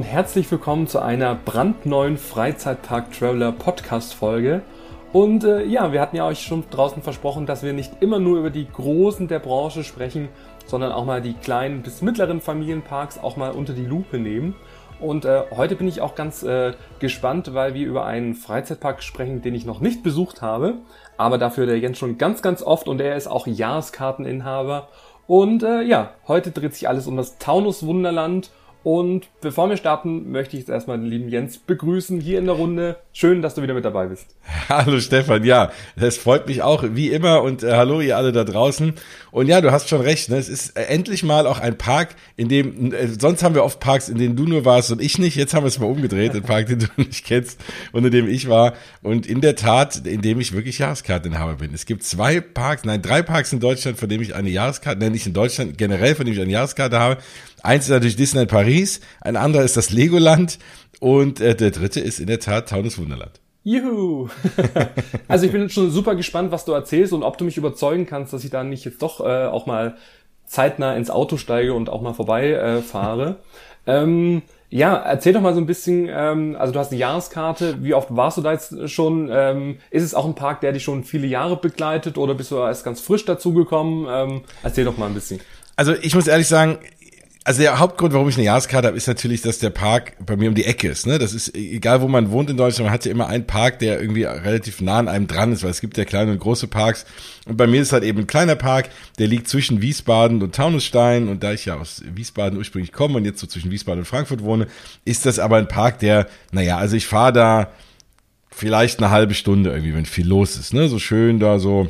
Und herzlich willkommen zu einer brandneuen Freizeitpark Traveler Podcast Folge. Und äh, ja, wir hatten ja euch schon draußen versprochen, dass wir nicht immer nur über die Großen der Branche sprechen, sondern auch mal die kleinen bis mittleren Familienparks auch mal unter die Lupe nehmen. Und äh, heute bin ich auch ganz äh, gespannt, weil wir über einen Freizeitpark sprechen, den ich noch nicht besucht habe, aber dafür der Jens schon ganz, ganz oft und er ist auch Jahreskarteninhaber. Und äh, ja, heute dreht sich alles um das Taunus Wunderland und bevor wir starten, möchte ich jetzt erstmal den lieben Jens begrüßen hier in der Runde. Schön, dass du wieder mit dabei bist. Hallo Stefan, ja, es freut mich auch, wie immer. Und äh, hallo ihr alle da draußen. Und ja, du hast schon recht, ne? es ist äh, endlich mal auch ein Park, in dem, äh, sonst haben wir oft Parks, in denen du nur warst und ich nicht. Jetzt haben wir es mal umgedreht, ein Park, den du nicht kennst und in dem ich war. Und in der Tat, in dem ich wirklich Jahreskarteninhaber bin. Es gibt zwei Parks, nein, drei Parks in Deutschland, von dem ich eine Jahreskarte, nein, nicht in Deutschland, generell, von dem ich eine Jahreskarte habe. Eins ist natürlich Disneyland Paris, ein anderer ist das Legoland und äh, der dritte ist in der Tat Taunus Wunderland. Juhu! also ich bin schon super gespannt, was du erzählst und ob du mich überzeugen kannst, dass ich da nicht jetzt doch äh, auch mal zeitnah ins Auto steige und auch mal vorbei äh, fahre. ähm, ja, erzähl doch mal so ein bisschen, ähm, also du hast eine Jahreskarte, wie oft warst du da jetzt schon? Ähm, ist es auch ein Park, der dich schon viele Jahre begleitet oder bist du erst ganz frisch dazugekommen? Ähm, erzähl doch mal ein bisschen. Also ich muss ehrlich sagen, also der Hauptgrund, warum ich eine Jahreskarte habe, ist natürlich, dass der Park bei mir um die Ecke ist. Ne? Das ist egal, wo man wohnt in Deutschland, man hat ja immer einen Park, der irgendwie relativ nah an einem dran ist, weil es gibt ja kleine und große Parks. Und bei mir ist halt eben ein kleiner Park, der liegt zwischen Wiesbaden und Taunusstein. Und da ich ja aus Wiesbaden ursprünglich komme und jetzt so zwischen Wiesbaden und Frankfurt wohne, ist das aber ein Park, der, naja, also ich fahre da vielleicht eine halbe Stunde irgendwie, wenn viel los ist. Ne? So schön da so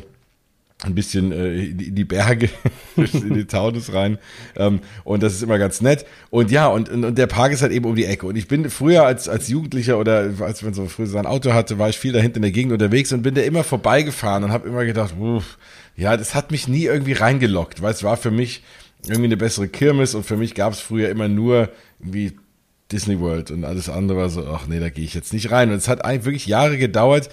ein bisschen äh, in die Berge, in die Taunus rein. Ähm, und das ist immer ganz nett. Und ja, und, und der Park ist halt eben um die Ecke. Und ich bin früher als, als Jugendlicher oder als man so früher sein Auto hatte, war ich viel da hinten in der Gegend unterwegs und bin da immer vorbeigefahren und habe immer gedacht, uff, ja, das hat mich nie irgendwie reingelockt, weil es war für mich irgendwie eine bessere Kirmes und für mich gab es früher immer nur irgendwie Disney World und alles andere war so, ach nee, da gehe ich jetzt nicht rein. Und es hat eigentlich wirklich Jahre gedauert,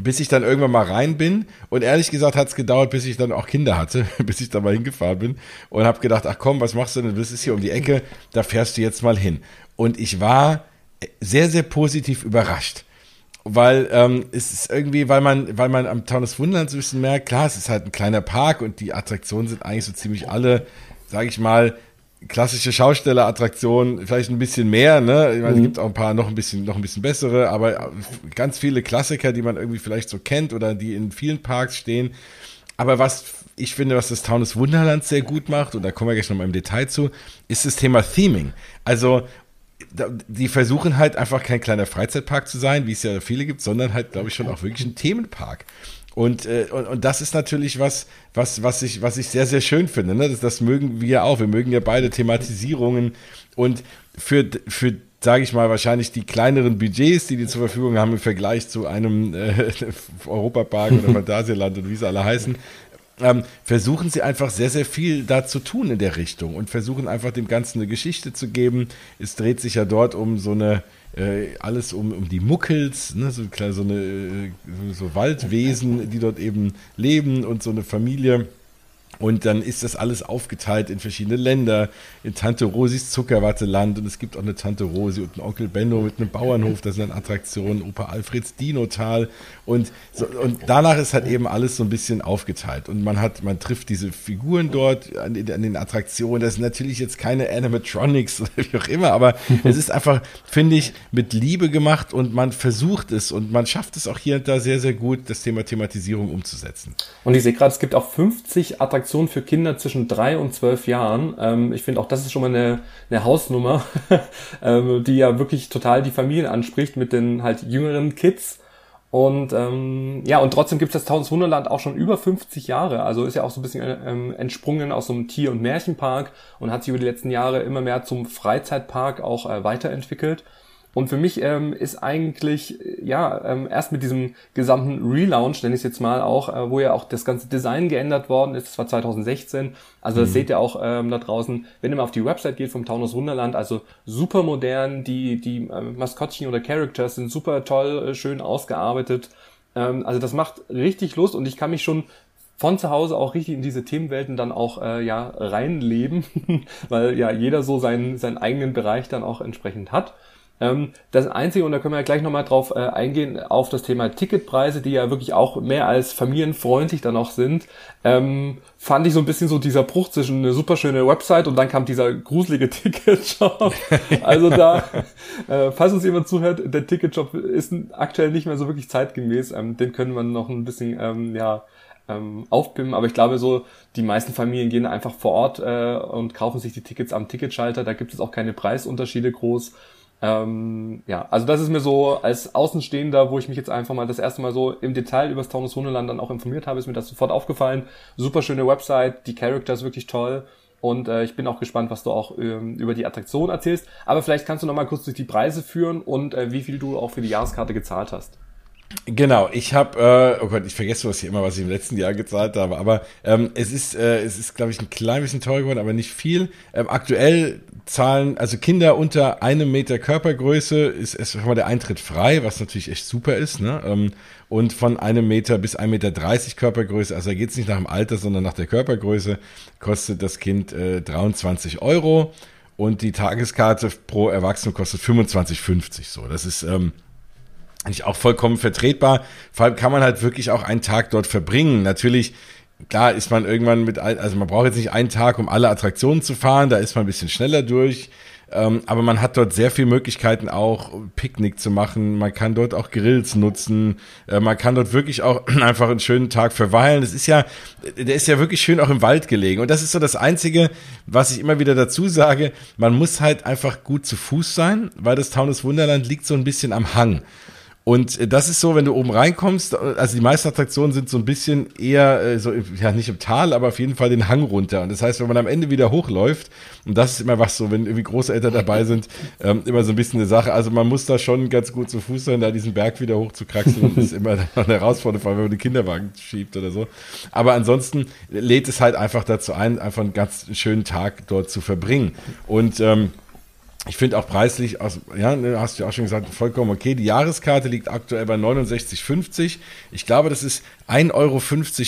bis ich dann irgendwann mal rein bin. Und ehrlich gesagt hat es gedauert, bis ich dann auch Kinder hatte, bis ich da mal hingefahren bin und habe gedacht, ach komm, was machst du denn? Das ist hier um die Ecke, da fährst du jetzt mal hin. Und ich war sehr, sehr positiv überrascht. Weil ähm, es ist irgendwie, weil man, weil man am Taunus Wunderland so ein bisschen merkt, klar, es ist halt ein kleiner Park und die Attraktionen sind eigentlich so ziemlich alle, sage ich mal, klassische Schaustellerattraktion, vielleicht ein bisschen mehr, ne? Ich meine, mhm. es gibt auch ein paar noch ein bisschen, noch ein bisschen bessere, aber ganz viele Klassiker, die man irgendwie vielleicht so kennt oder die in vielen Parks stehen. Aber was ich finde, was das Taunus Wunderland sehr gut macht, und da kommen wir gleich nochmal im Detail zu, ist das Thema Theming. Also, die versuchen halt einfach kein kleiner Freizeitpark zu sein, wie es ja viele gibt, sondern halt, glaube ich, schon auch wirklich ein Themenpark. Und, äh, und, und das ist natürlich was, was, was, ich, was ich sehr, sehr schön finde. Ne? Das, das mögen wir auch. Wir mögen ja beide Thematisierungen. Und für, für sage ich mal, wahrscheinlich die kleineren Budgets, die die zur Verfügung haben im Vergleich zu einem äh, Europapark oder Phantasialand und wie sie alle heißen, ähm, versuchen sie einfach sehr, sehr viel da zu tun in der Richtung und versuchen einfach dem Ganzen eine Geschichte zu geben. Es dreht sich ja dort um so eine äh, alles um, um die Muckels, ne, so, so, eine, äh, so Waldwesen, die dort eben leben und so eine Familie und dann ist das alles aufgeteilt in verschiedene Länder, in Tante Rosis Zuckerwatteland und es gibt auch eine Tante Rosi und einen Onkel Benno mit einem Bauernhof, das sind Attraktionen, Opa Alfreds Dinotal und, so, und danach ist halt eben alles so ein bisschen aufgeteilt. Und man hat, man trifft diese Figuren dort an, an den Attraktionen, das sind natürlich jetzt keine Animatronics oder wie auch immer, aber es ist einfach, finde ich, mit Liebe gemacht und man versucht es und man schafft es auch hier und da sehr, sehr gut, das Thema Thematisierung umzusetzen. Und ich sehe gerade, es gibt auch 50 Attraktionen Attraktion für Kinder zwischen drei und zwölf Jahren. Ähm, ich finde auch, das ist schon mal eine, eine Hausnummer, ähm, die ja wirklich total die Familien anspricht mit den halt jüngeren Kids. Und ähm, ja, und trotzdem gibt es das Taunus Wunderland auch schon über 50 Jahre. Also ist ja auch so ein bisschen ähm, entsprungen aus so einem Tier- und Märchenpark und hat sich über die letzten Jahre immer mehr zum Freizeitpark auch äh, weiterentwickelt. Und für mich ähm, ist eigentlich, ja, ähm, erst mit diesem gesamten Relaunch, nenne ich es jetzt mal auch, äh, wo ja auch das ganze Design geändert worden ist, das war 2016. Also das mhm. seht ihr auch ähm, da draußen, wenn ihr mal auf die Website geht vom Taunus Wunderland, also super modern, die, die äh, Maskottchen oder Characters sind super toll, äh, schön ausgearbeitet. Ähm, also das macht richtig Lust und ich kann mich schon von zu Hause auch richtig in diese Themenwelten dann auch äh, ja reinleben, weil ja jeder so seinen, seinen eigenen Bereich dann auch entsprechend hat. Ähm, das Einzige, und da können wir ja gleich nochmal drauf äh, eingehen, auf das Thema Ticketpreise, die ja wirklich auch mehr als familienfreundlich dann auch sind, ähm, fand ich so ein bisschen so dieser Bruch zwischen eine super schöne Website und dann kam dieser gruselige Ticketshop. Also da, äh, falls uns jemand zuhört, der Ticketshop ist aktuell nicht mehr so wirklich zeitgemäß. Ähm, den können wir noch ein bisschen, ähm, ja, ähm, aufpimpen, aber ich glaube so, die meisten Familien gehen einfach vor Ort äh, und kaufen sich die Tickets am Ticketschalter, da gibt es auch keine Preisunterschiede groß. Ähm, ja, also das ist mir so als Außenstehender, wo ich mich jetzt einfach mal das erste Mal so im Detail über das Taunus Wunderland dann auch informiert habe, ist mir das sofort aufgefallen. Super schöne Website, die Characters wirklich toll. Und äh, ich bin auch gespannt, was du auch ähm, über die Attraktion erzählst. Aber vielleicht kannst du noch mal kurz durch die Preise führen und äh, wie viel du auch für die Jahreskarte gezahlt hast. Genau, ich habe, äh, oh Gott, ich vergesse was hier immer, was ich im letzten Jahr gezahlt habe, aber ähm, es ist, äh, es ist, glaube ich, ein klein bisschen teuer geworden, aber nicht viel. Ähm, aktuell zahlen, also Kinder unter einem Meter Körpergröße ist erstmal der Eintritt frei, was natürlich echt super ist, ne? Ähm, und von einem Meter bis ein Meter dreißig Körpergröße, also da geht's nicht nach dem Alter, sondern nach der Körpergröße, kostet das Kind äh, 23 Euro und die Tageskarte pro Erwachsene kostet 25,50 so. Das ist ähm, eigentlich auch vollkommen vertretbar. Vor allem kann man halt wirklich auch einen Tag dort verbringen. Natürlich, klar ist man irgendwann mit, also man braucht jetzt nicht einen Tag, um alle Attraktionen zu fahren, da ist man ein bisschen schneller durch. Ähm, aber man hat dort sehr viele Möglichkeiten auch Picknick zu machen. Man kann dort auch Grills nutzen. Äh, man kann dort wirklich auch einfach einen schönen Tag verweilen. Das ist ja, der ist ja wirklich schön auch im Wald gelegen. Und das ist so das Einzige, was ich immer wieder dazu sage. Man muss halt einfach gut zu Fuß sein, weil das Taunus Wunderland liegt so ein bisschen am Hang. Und äh, das ist so, wenn du oben reinkommst, also die meisten Attraktionen sind so ein bisschen eher, äh, so, ja nicht im Tal, aber auf jeden Fall den Hang runter. Und das heißt, wenn man am Ende wieder hochläuft, und das ist immer was so, wenn irgendwie Großeltern dabei sind, ähm, immer so ein bisschen eine Sache. Also man muss da schon ganz gut zu Fuß sein, da diesen Berg wieder hoch zu kraxeln, ist immer eine Herausforderung, vor allem wenn man den Kinderwagen schiebt oder so. Aber ansonsten lädt es halt einfach dazu ein, einfach einen ganz schönen Tag dort zu verbringen. Und ähm, ich finde auch preislich, also, ja, ne, hast du ja auch schon gesagt, vollkommen okay. Die Jahreskarte liegt aktuell bei 69,50. Ich glaube, das ist 1,50 Euro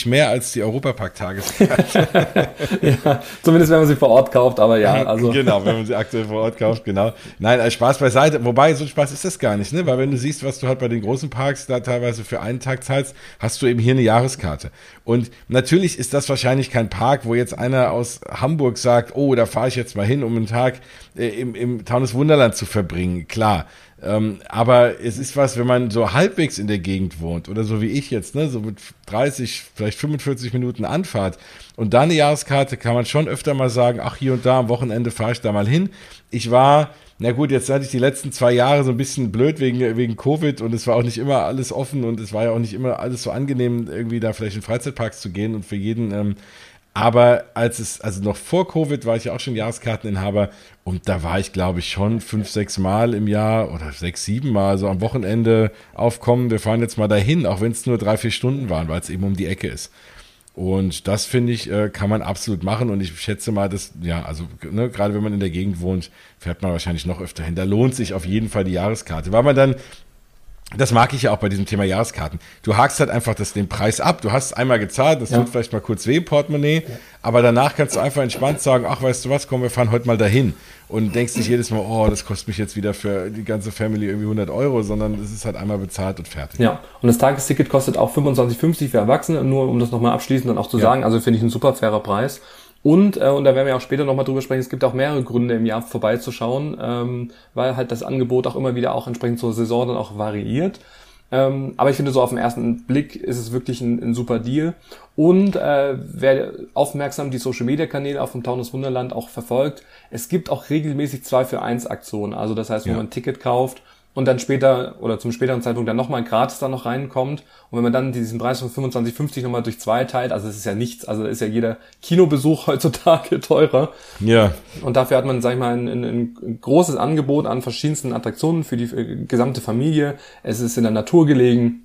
mehr als die Europapark-Tageskarte. ja, zumindest wenn man sie vor Ort kauft, aber ja. Also. genau, wenn man sie aktuell vor Ort kauft, genau. Nein, also Spaß beiseite. Wobei, so Spaß ist das gar nicht, ne? Weil wenn du siehst, was du halt bei den großen Parks da teilweise für einen Tag zahlst, hast du eben hier eine Jahreskarte. Und natürlich ist das wahrscheinlich kein Park, wo jetzt einer aus Hamburg sagt, oh, da fahre ich jetzt mal hin, um einen Tag im, im Taunus Wunderland zu verbringen. Klar. Ähm, aber es ist was, wenn man so halbwegs in der Gegend wohnt oder so wie ich jetzt, ne, so mit 30, vielleicht 45 Minuten Anfahrt und da eine Jahreskarte kann man schon öfter mal sagen, ach hier und da am Wochenende fahre ich da mal hin. Ich war, na gut, jetzt hatte ich die letzten zwei Jahre so ein bisschen blöd wegen, wegen Covid und es war auch nicht immer alles offen und es war ja auch nicht immer alles so angenehm, irgendwie da vielleicht in Freizeitparks zu gehen und für jeden ähm, aber als es, also noch vor Covid war ich ja auch schon Jahreskarteninhaber und da war ich, glaube ich, schon fünf, sechs Mal im Jahr oder sechs, sieben Mal so am Wochenende aufkommen. Wir fahren jetzt mal dahin, auch wenn es nur drei, vier Stunden waren, weil es eben um die Ecke ist. Und das finde ich, äh, kann man absolut machen. Und ich schätze mal, dass, ja, also ne, gerade wenn man in der Gegend wohnt, fährt man wahrscheinlich noch öfter hin. Da lohnt sich auf jeden Fall die Jahreskarte, weil man dann das mag ich ja auch bei diesem Thema Jahreskarten. Du hakst halt einfach das, den Preis ab. Du hast einmal gezahlt, das ja. tut vielleicht mal kurz weh im Portemonnaie, ja. aber danach kannst du einfach entspannt sagen, ach, weißt du was, komm, wir fahren heute mal dahin. Und denkst nicht jedes Mal, oh, das kostet mich jetzt wieder für die ganze Family irgendwie 100 Euro, sondern es ist halt einmal bezahlt und fertig. Ja, und das Tagesticket kostet auch 25,50 für Erwachsene, nur um das nochmal abschließend dann auch zu ja. sagen, also finde ich ein super fairer Preis. Und, äh, und da werden wir auch später nochmal drüber sprechen, es gibt auch mehrere Gründe im Jahr vorbeizuschauen, ähm, weil halt das Angebot auch immer wieder auch entsprechend zur Saison dann auch variiert. Ähm, aber ich finde, so auf den ersten Blick ist es wirklich ein, ein super Deal. Und äh, wer aufmerksam die Social Media Kanäle auf dem Taunus Wunderland auch verfolgt, es gibt auch regelmäßig 2 für 1 Aktionen. Also das heißt, wenn ja. man ein Ticket kauft und dann später oder zum späteren Zeitpunkt dann nochmal ein gratis dann noch reinkommt. Und wenn man dann diesen Preis von 25,50 nochmal durch zwei teilt, also es ist ja nichts, also ist ja jeder Kinobesuch heutzutage teurer. Ja. Und dafür hat man, sag ich mal, ein, ein, ein großes Angebot an verschiedensten Attraktionen für die für die gesamte Familie. Es ist in der Natur gelegen.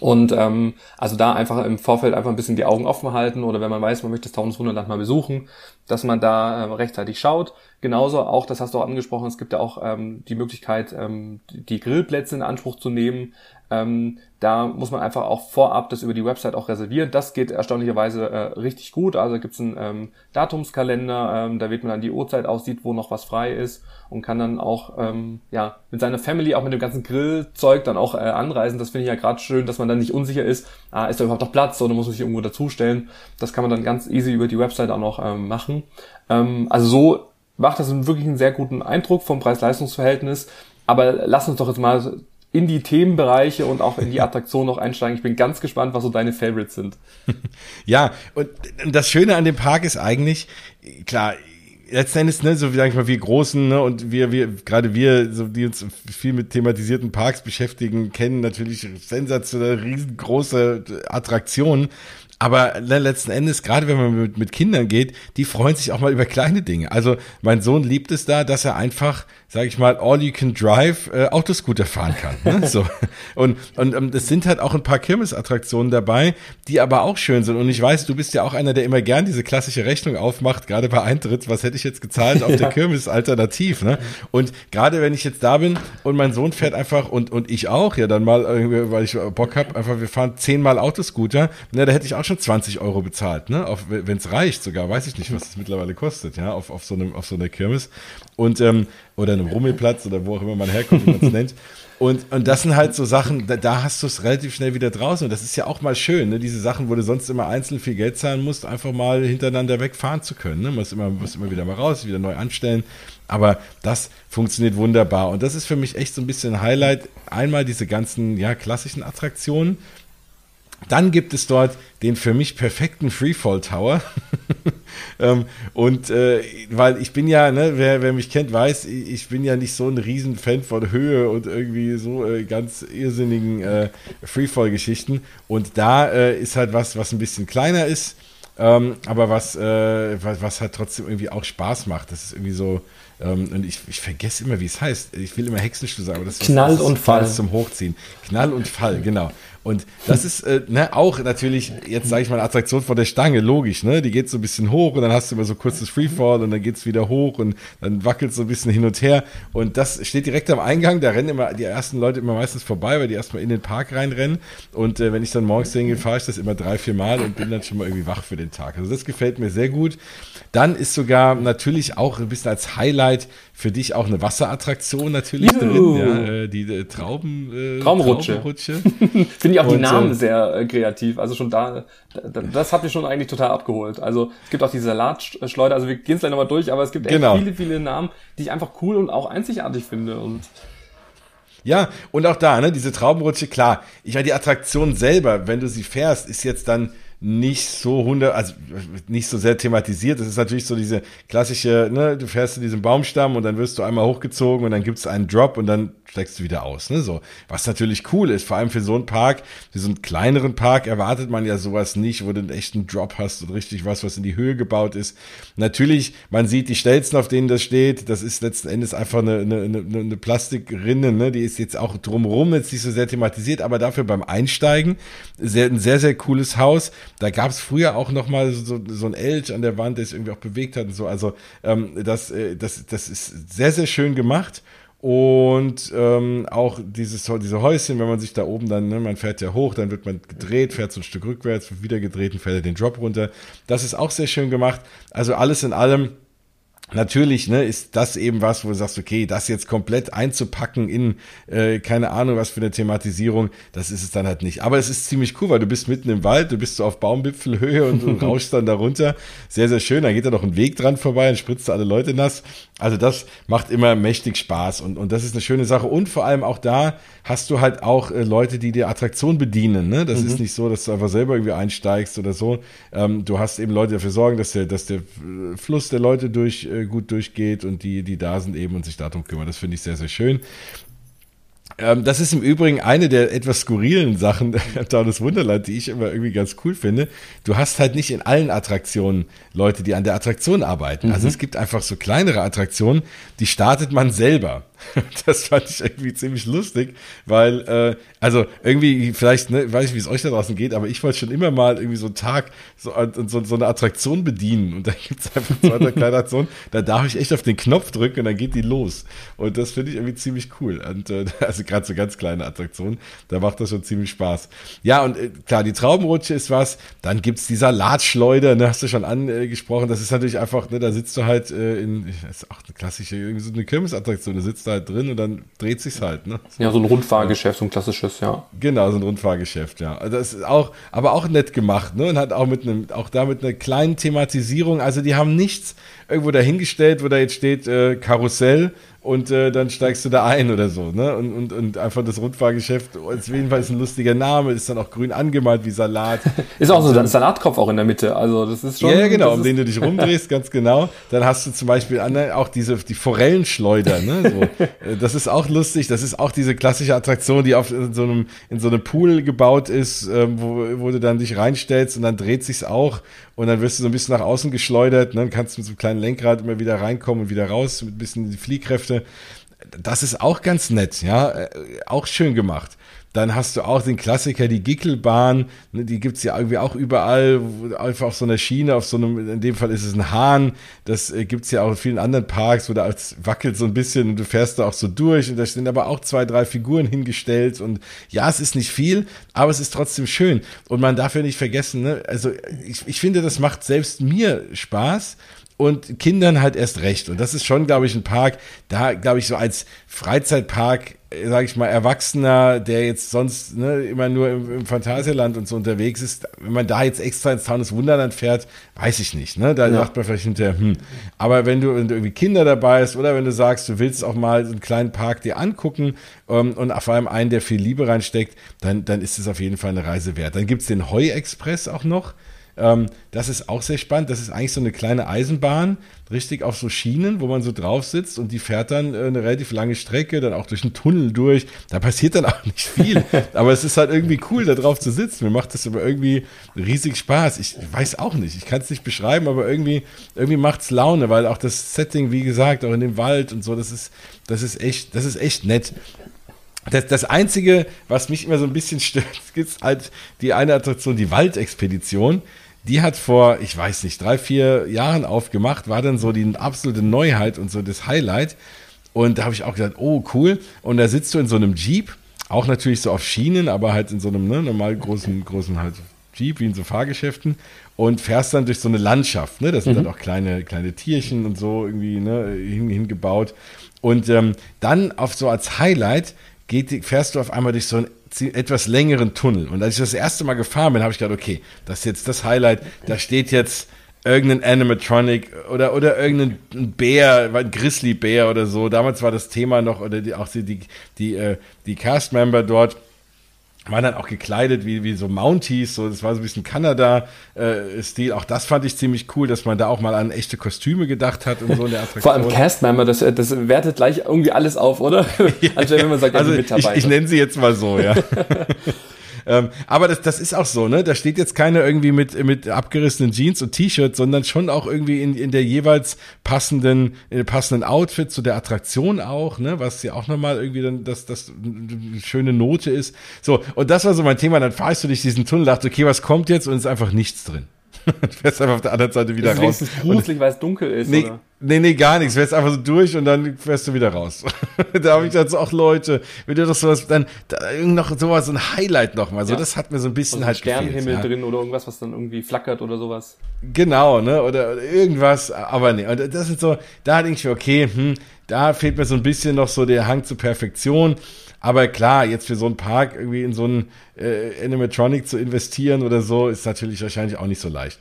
Und ähm, also da einfach im Vorfeld einfach ein bisschen die Augen offen halten oder wenn man weiß, man möchte das Taunus Wunderland mal besuchen, dass man da äh, rechtzeitig schaut. Genauso auch, das hast du auch angesprochen, es gibt ja auch ähm, die Möglichkeit, ähm, die Grillplätze in Anspruch zu nehmen. Ähm, da muss man einfach auch vorab das über die Website auch reservieren. Das geht erstaunlicherweise äh, richtig gut. Also gibt es einen ähm, Datumskalender, ähm, da wählt man dann die Uhrzeit aus, sieht, wo noch was frei ist und kann dann auch ähm, ja mit seiner Family, auch mit dem ganzen Grillzeug dann auch äh, anreisen. Das finde ich ja gerade schön, dass man dann nicht unsicher ist, ah, ist da überhaupt noch Platz oder muss man sich irgendwo dazustellen. Das kann man dann ganz easy über die Website auch noch ähm, machen. Ähm, also so macht das wirklich einen sehr guten Eindruck vom Preis-Leistungs-Verhältnis. Aber lass uns doch jetzt mal in die Themenbereiche und auch in die Attraktion noch einsteigen. Ich bin ganz gespannt, was so deine Favorites sind. Ja, und das Schöne an dem Park ist eigentlich, klar, letzten Endes, ne, so wie sag ich mal, wir Großen, ne, und wir, wir, gerade wir, so die uns viel mit thematisierten Parks beschäftigen, kennen natürlich sensationelle, riesengroße Attraktionen. Aber ne, letzten Endes, gerade wenn man mit, mit Kindern geht, die freuen sich auch mal über kleine Dinge. Also mein Sohn liebt es da, dass er einfach sage ich mal, all you can drive äh, Autoscooter fahren kann. Ne? So. Und, und ähm, es sind halt auch ein paar Kirmesattraktionen dabei, die aber auch schön sind. Und ich weiß, du bist ja auch einer, der immer gern diese klassische Rechnung aufmacht, gerade bei Eintritt, was hätte ich jetzt gezahlt auf ja. der Kirmes alternativ. Ne? Und gerade wenn ich jetzt da bin und mein Sohn fährt einfach und, und ich auch, ja dann mal, irgendwie, weil ich Bock habe, einfach wir fahren zehnmal Autoscooter, ne, da hätte ich auch schon 20 Euro bezahlt, ne? Wenn es reicht sogar, weiß ich nicht, was es mittlerweile kostet, ja, auf, auf, so einem, auf so einer Kirmes. Und ähm, oder einem Rummelplatz oder wo auch immer man herkommt, wie man es nennt. Und, und das sind halt so Sachen, da, da hast du es relativ schnell wieder draußen. Und das ist ja auch mal schön, ne? diese Sachen, wo du sonst immer einzeln viel Geld zahlen musst, einfach mal hintereinander wegfahren zu können. Ne? Man muss immer, muss immer wieder mal raus, wieder neu anstellen. Aber das funktioniert wunderbar. Und das ist für mich echt so ein bisschen ein Highlight. Einmal diese ganzen ja, klassischen Attraktionen dann gibt es dort den für mich perfekten Freefall Tower. ähm, und äh, weil ich bin ja, ne, wer, wer mich kennt, weiß, ich bin ja nicht so ein Riesenfan von Höhe und irgendwie so äh, ganz irrsinnigen äh, Freefall-Geschichten. Und da äh, ist halt was, was ein bisschen kleiner ist, ähm, aber was, äh, was, was halt trotzdem irgendwie auch Spaß macht. Das ist irgendwie so, ähm, und ich, ich vergesse immer, wie es heißt. Ich will immer Hexenstuhl sagen, aber das ist Knall das ist und Fall zum Hochziehen. Knall und Fall, genau. Und das ist äh, ne, auch natürlich, jetzt sage ich mal, eine Attraktion von der Stange, logisch, ne? Die geht so ein bisschen hoch und dann hast du immer so kurzes Freefall und dann geht's wieder hoch und dann wackelt so ein bisschen hin und her. Und das steht direkt am Eingang, da rennen immer die ersten Leute immer meistens vorbei, weil die erstmal in den Park reinrennen. Und äh, wenn ich dann morgens hingehe, fahre ich das immer drei, vier Mal und bin dann schon mal irgendwie wach für den Tag. Also das gefällt mir sehr gut. Dann ist sogar natürlich auch ein bisschen als Highlight für dich auch eine Wasserattraktion natürlich Juhu. drin, ja, äh, die äh, Trauben, äh, Traumrutsche. Traumrutsche. Finde ich auch und, die Namen äh, sehr äh, kreativ. Also schon da, da, das hat mich schon eigentlich total abgeholt. Also es gibt auch die Salatschleuder, also wir gehen es gleich nochmal durch, aber es gibt echt genau. viele, viele Namen, die ich einfach cool und auch einzigartig finde. Und ja, und auch da, ne, diese Traubenrutsche, klar. Ich meine, die Attraktion selber, wenn du sie fährst, ist jetzt dann nicht so hundert, also nicht so sehr thematisiert. Das ist natürlich so diese klassische, ne, du fährst in diesem Baumstamm und dann wirst du einmal hochgezogen und dann gibt's einen Drop und dann steigst du wieder aus, ne, so. Was natürlich cool ist, vor allem für so einen Park, für so einen kleineren Park erwartet man ja sowas nicht, wo du einen echten Drop hast und richtig was, was in die Höhe gebaut ist. Natürlich, man sieht die Stelzen, auf denen das steht, das ist letzten Endes einfach eine, eine, eine, eine Plastikrinne, ne, die ist jetzt auch drumherum jetzt nicht so sehr thematisiert, aber dafür beim Einsteigen sehr, ein sehr, sehr cooles Haus da gab es früher auch noch mal so, so ein Elch an der Wand, der sich irgendwie auch bewegt hat und so. Also ähm, das, äh, das, das ist sehr, sehr schön gemacht. Und ähm, auch dieses, diese Häuschen, wenn man sich da oben dann, ne, man fährt ja hoch, dann wird man gedreht, fährt so ein Stück rückwärts, wird wieder gedreht und fährt den Drop runter. Das ist auch sehr schön gemacht. Also alles in allem Natürlich ne, ist das eben was, wo du sagst, okay, das jetzt komplett einzupacken in äh, keine Ahnung was für eine Thematisierung, das ist es dann halt nicht. Aber es ist ziemlich cool, weil du bist mitten im Wald, du bist so auf Baumwipfelhöhe und du rauschst dann darunter. Sehr, sehr schön. Da geht da noch ein Weg dran vorbei und spritzt alle Leute nass. Also das macht immer mächtig Spaß und, und das ist eine schöne Sache. Und vor allem auch da hast du halt auch äh, Leute, die die Attraktion bedienen. Ne? Das mhm. ist nicht so, dass du einfach selber irgendwie einsteigst oder so. Ähm, du hast eben Leute, die dafür sorgen, dass der, dass der Fluss der Leute durch äh, gut durchgeht und die, die da sind eben und sich darum kümmern. Das finde ich sehr, sehr schön. Ähm, das ist im Übrigen eine der etwas skurrilen Sachen da das Wunderland, die ich immer irgendwie ganz cool finde. Du hast halt nicht in allen Attraktionen Leute, die an der Attraktion arbeiten. Also mhm. Also es gibt einfach so kleinere Attraktionen, die startet man selber. das fand ich irgendwie ziemlich lustig, weil, äh, also irgendwie, vielleicht, ne, weiß ich, wie es euch da draußen geht, aber ich wollte schon immer mal irgendwie so einen Tag so, so, so eine Attraktion bedienen. Und da gibt's einfach zwei, drei kleine Attraktionen, da darf ich echt auf den Knopf drücken und dann geht die los. Und das finde ich irgendwie ziemlich cool. Und äh, also gerade so ganz kleine Attraktionen, da macht das schon ziemlich Spaß. Ja, und äh, klar, die Traubenrutsche ist was, dann gibt's die Salatschleuder, ne, hast du schon angesprochen. Das ist natürlich einfach, ne, da sitzt du halt äh, in, das ist auch eine klassische, irgendwie so eine Kirmesattraktion, da sitzt du halt drin und dann dreht sich's halt, ne? So, ja, so ein Rundfahrgeschäft, so ein klassisches, ja. Genau, so ein Rundfahrgeschäft, ja. Also das ist auch, aber auch nett gemacht, ne? Und hat auch mit einem, auch da mit einer kleinen Thematisierung. Also die haben nichts irgendwo dahingestellt, wo da jetzt steht äh, Karussell und äh, dann steigst du da ein oder so, ne? Und, und, und einfach das Rundfahrgeschäft, auf jeden Fall ist ein lustiger Name, ist dann auch grün angemalt wie Salat. ist auch so ein Salatkopf auch in der Mitte, also das ist schon. Ja, genau, um den du dich rumdrehst, ganz genau. Dann hast du zum Beispiel auch diese, die Forellenschleuder, ne? So, äh, das ist auch lustig, das ist auch diese klassische Attraktion, die auf in so einem, in so einem Pool gebaut ist, ähm, wo, wo du dann dich reinstellst und dann dreht sich's auch und dann wirst du so ein bisschen nach außen geschleudert, ne? dann kannst du mit so einem kleinen Lenkrad immer wieder reinkommen und wieder raus, mit ein bisschen die Fliehkräfte. Das ist auch ganz nett, ja, äh, auch schön gemacht. Dann hast du auch den Klassiker, die Gickelbahn, ne, die gibt's ja irgendwie auch überall, einfach auf so einer Schiene, auf so einem, in dem Fall ist es ein Hahn, das äh, gibt's ja auch in vielen anderen Parks, wo da wackelt so ein bisschen und du fährst da auch so durch und da sind aber auch zwei, drei Figuren hingestellt und ja, es ist nicht viel, aber es ist trotzdem schön und man darf ja nicht vergessen, ne, also ich, ich finde, das macht selbst mir Spaß, und Kindern halt erst recht. Und das ist schon, glaube ich, ein Park, da, glaube ich, so als Freizeitpark, sage ich mal, Erwachsener, der jetzt sonst ne, immer nur im, im Phantasialand und so unterwegs ist, wenn man da jetzt extra ins Taunus Wunderland fährt, weiß ich nicht. Ne? Da ja. sagt man vielleicht hinterher, hm. Aber wenn du, wenn du irgendwie Kinder dabei hast oder wenn du sagst, du willst auch mal so einen kleinen Park dir angucken um, ähm, und vor allem einen, der viel Liebe reinsteckt, dann, dann ist es auf jeden Fall eine Reise wert. Dann gibt's den Heu-Express auch noch. Ähm, das ist auch sehr spannend. Das ist eigentlich so eine kleine Eisenbahn, richtig auf so Schienen, wo man so drauf sitzt und die fährt dann äh, eine relativ lange Strecke, dann auch durch einen Tunnel durch. Da passiert dann auch nicht viel. aber es ist halt irgendwie cool, da drauf zu sitzen. Mir macht das aber irgendwie riesig Spaß. Ich weiß auch nicht. Ich kann es nicht beschreiben, aber irgendwie, irgendwie macht es Laune, weil auch das Setting, wie gesagt, auch in dem Wald und so, das ist, das ist echt, das ist echt nett. Das, das Einzige, was mich immer so ein bisschen stört, ist halt die eine Attraktion, die Waldexpedition die hat vor, ich weiß nicht, drei, vier Jahren aufgemacht, war dann so die absolute Neuheit und so das Highlight. Und da habe ich auch gedacht, oh cool. Und da sitzt du in so einem Jeep, auch natürlich so auf Schienen, aber halt in so einem ne, normal großen, großen halt Jeep, wie in so Fahrgeschäften und fährst dann durch so eine Landschaft. Ne? Da sind mhm. dann auch kleine, kleine Tierchen und so irgendwie ne, hingebaut. Und ähm, dann auf so als Highlight geht, fährst du auf einmal durch so ein etwas längeren Tunnel. Und als ich das erste Mal gefahren bin, habe ich gedacht, okay, das ist jetzt das Highlight. Da steht jetzt irgendein Animatronic oder, oder irgendein Bär, ein Grizzly-Bär oder so. Damals war das Thema noch, oder die, auch die, die, die, äh, die Cast-Member dort waren dann auch gekleidet wie, wie so Mounties, so das war so ein bisschen Kanada-Stil. Äh, auch das fand ich ziemlich cool, dass man da auch mal an echte Kostüme gedacht hat und so in der Attraktion. Vor allem Castmember, das, das wertet gleich irgendwie alles auf, oder? also wenn man sagt, also ich, ich nenne sie jetzt mal so, ja. Ähm, aber das, das ist auch so, ne? Da steht jetzt keiner irgendwie mit, mit abgerissenen Jeans und T-Shirt, sondern schon auch irgendwie in, in der jeweils passenden, in passenden Outfit zu der Attraktion auch, ne? Was ja auch nochmal irgendwie dann das, das eine schöne Note ist. So, und das war so mein Thema. Dann fahrst du durch diesen Tunnel, dachte, okay, was kommt jetzt? Und es ist einfach nichts drin. du fährst einfach auf der anderen Seite wieder ist raus. Ist gruselig, weil es dunkel ist, nee, oder? Nee, nee, gar nichts. Du fährst einfach so durch und dann fährst du wieder raus. da habe ich dann so, ach Leute, wenn du das sowas, dann da, noch sowas, so ein Highlight nochmal. So, ja. das hat mir so ein bisschen also halt Sternenhimmel gefehlt, ja. drin oder irgendwas, was dann irgendwie flackert oder sowas. Genau, ne, oder, oder irgendwas, aber nee. Und das ist so, da denke ich mir, okay, hm, da fehlt mir so ein bisschen noch so der Hang zur Perfektion. Aber klar, jetzt für so einen Park irgendwie in so einen äh, Animatronic zu investieren oder so, ist natürlich wahrscheinlich auch nicht so leicht.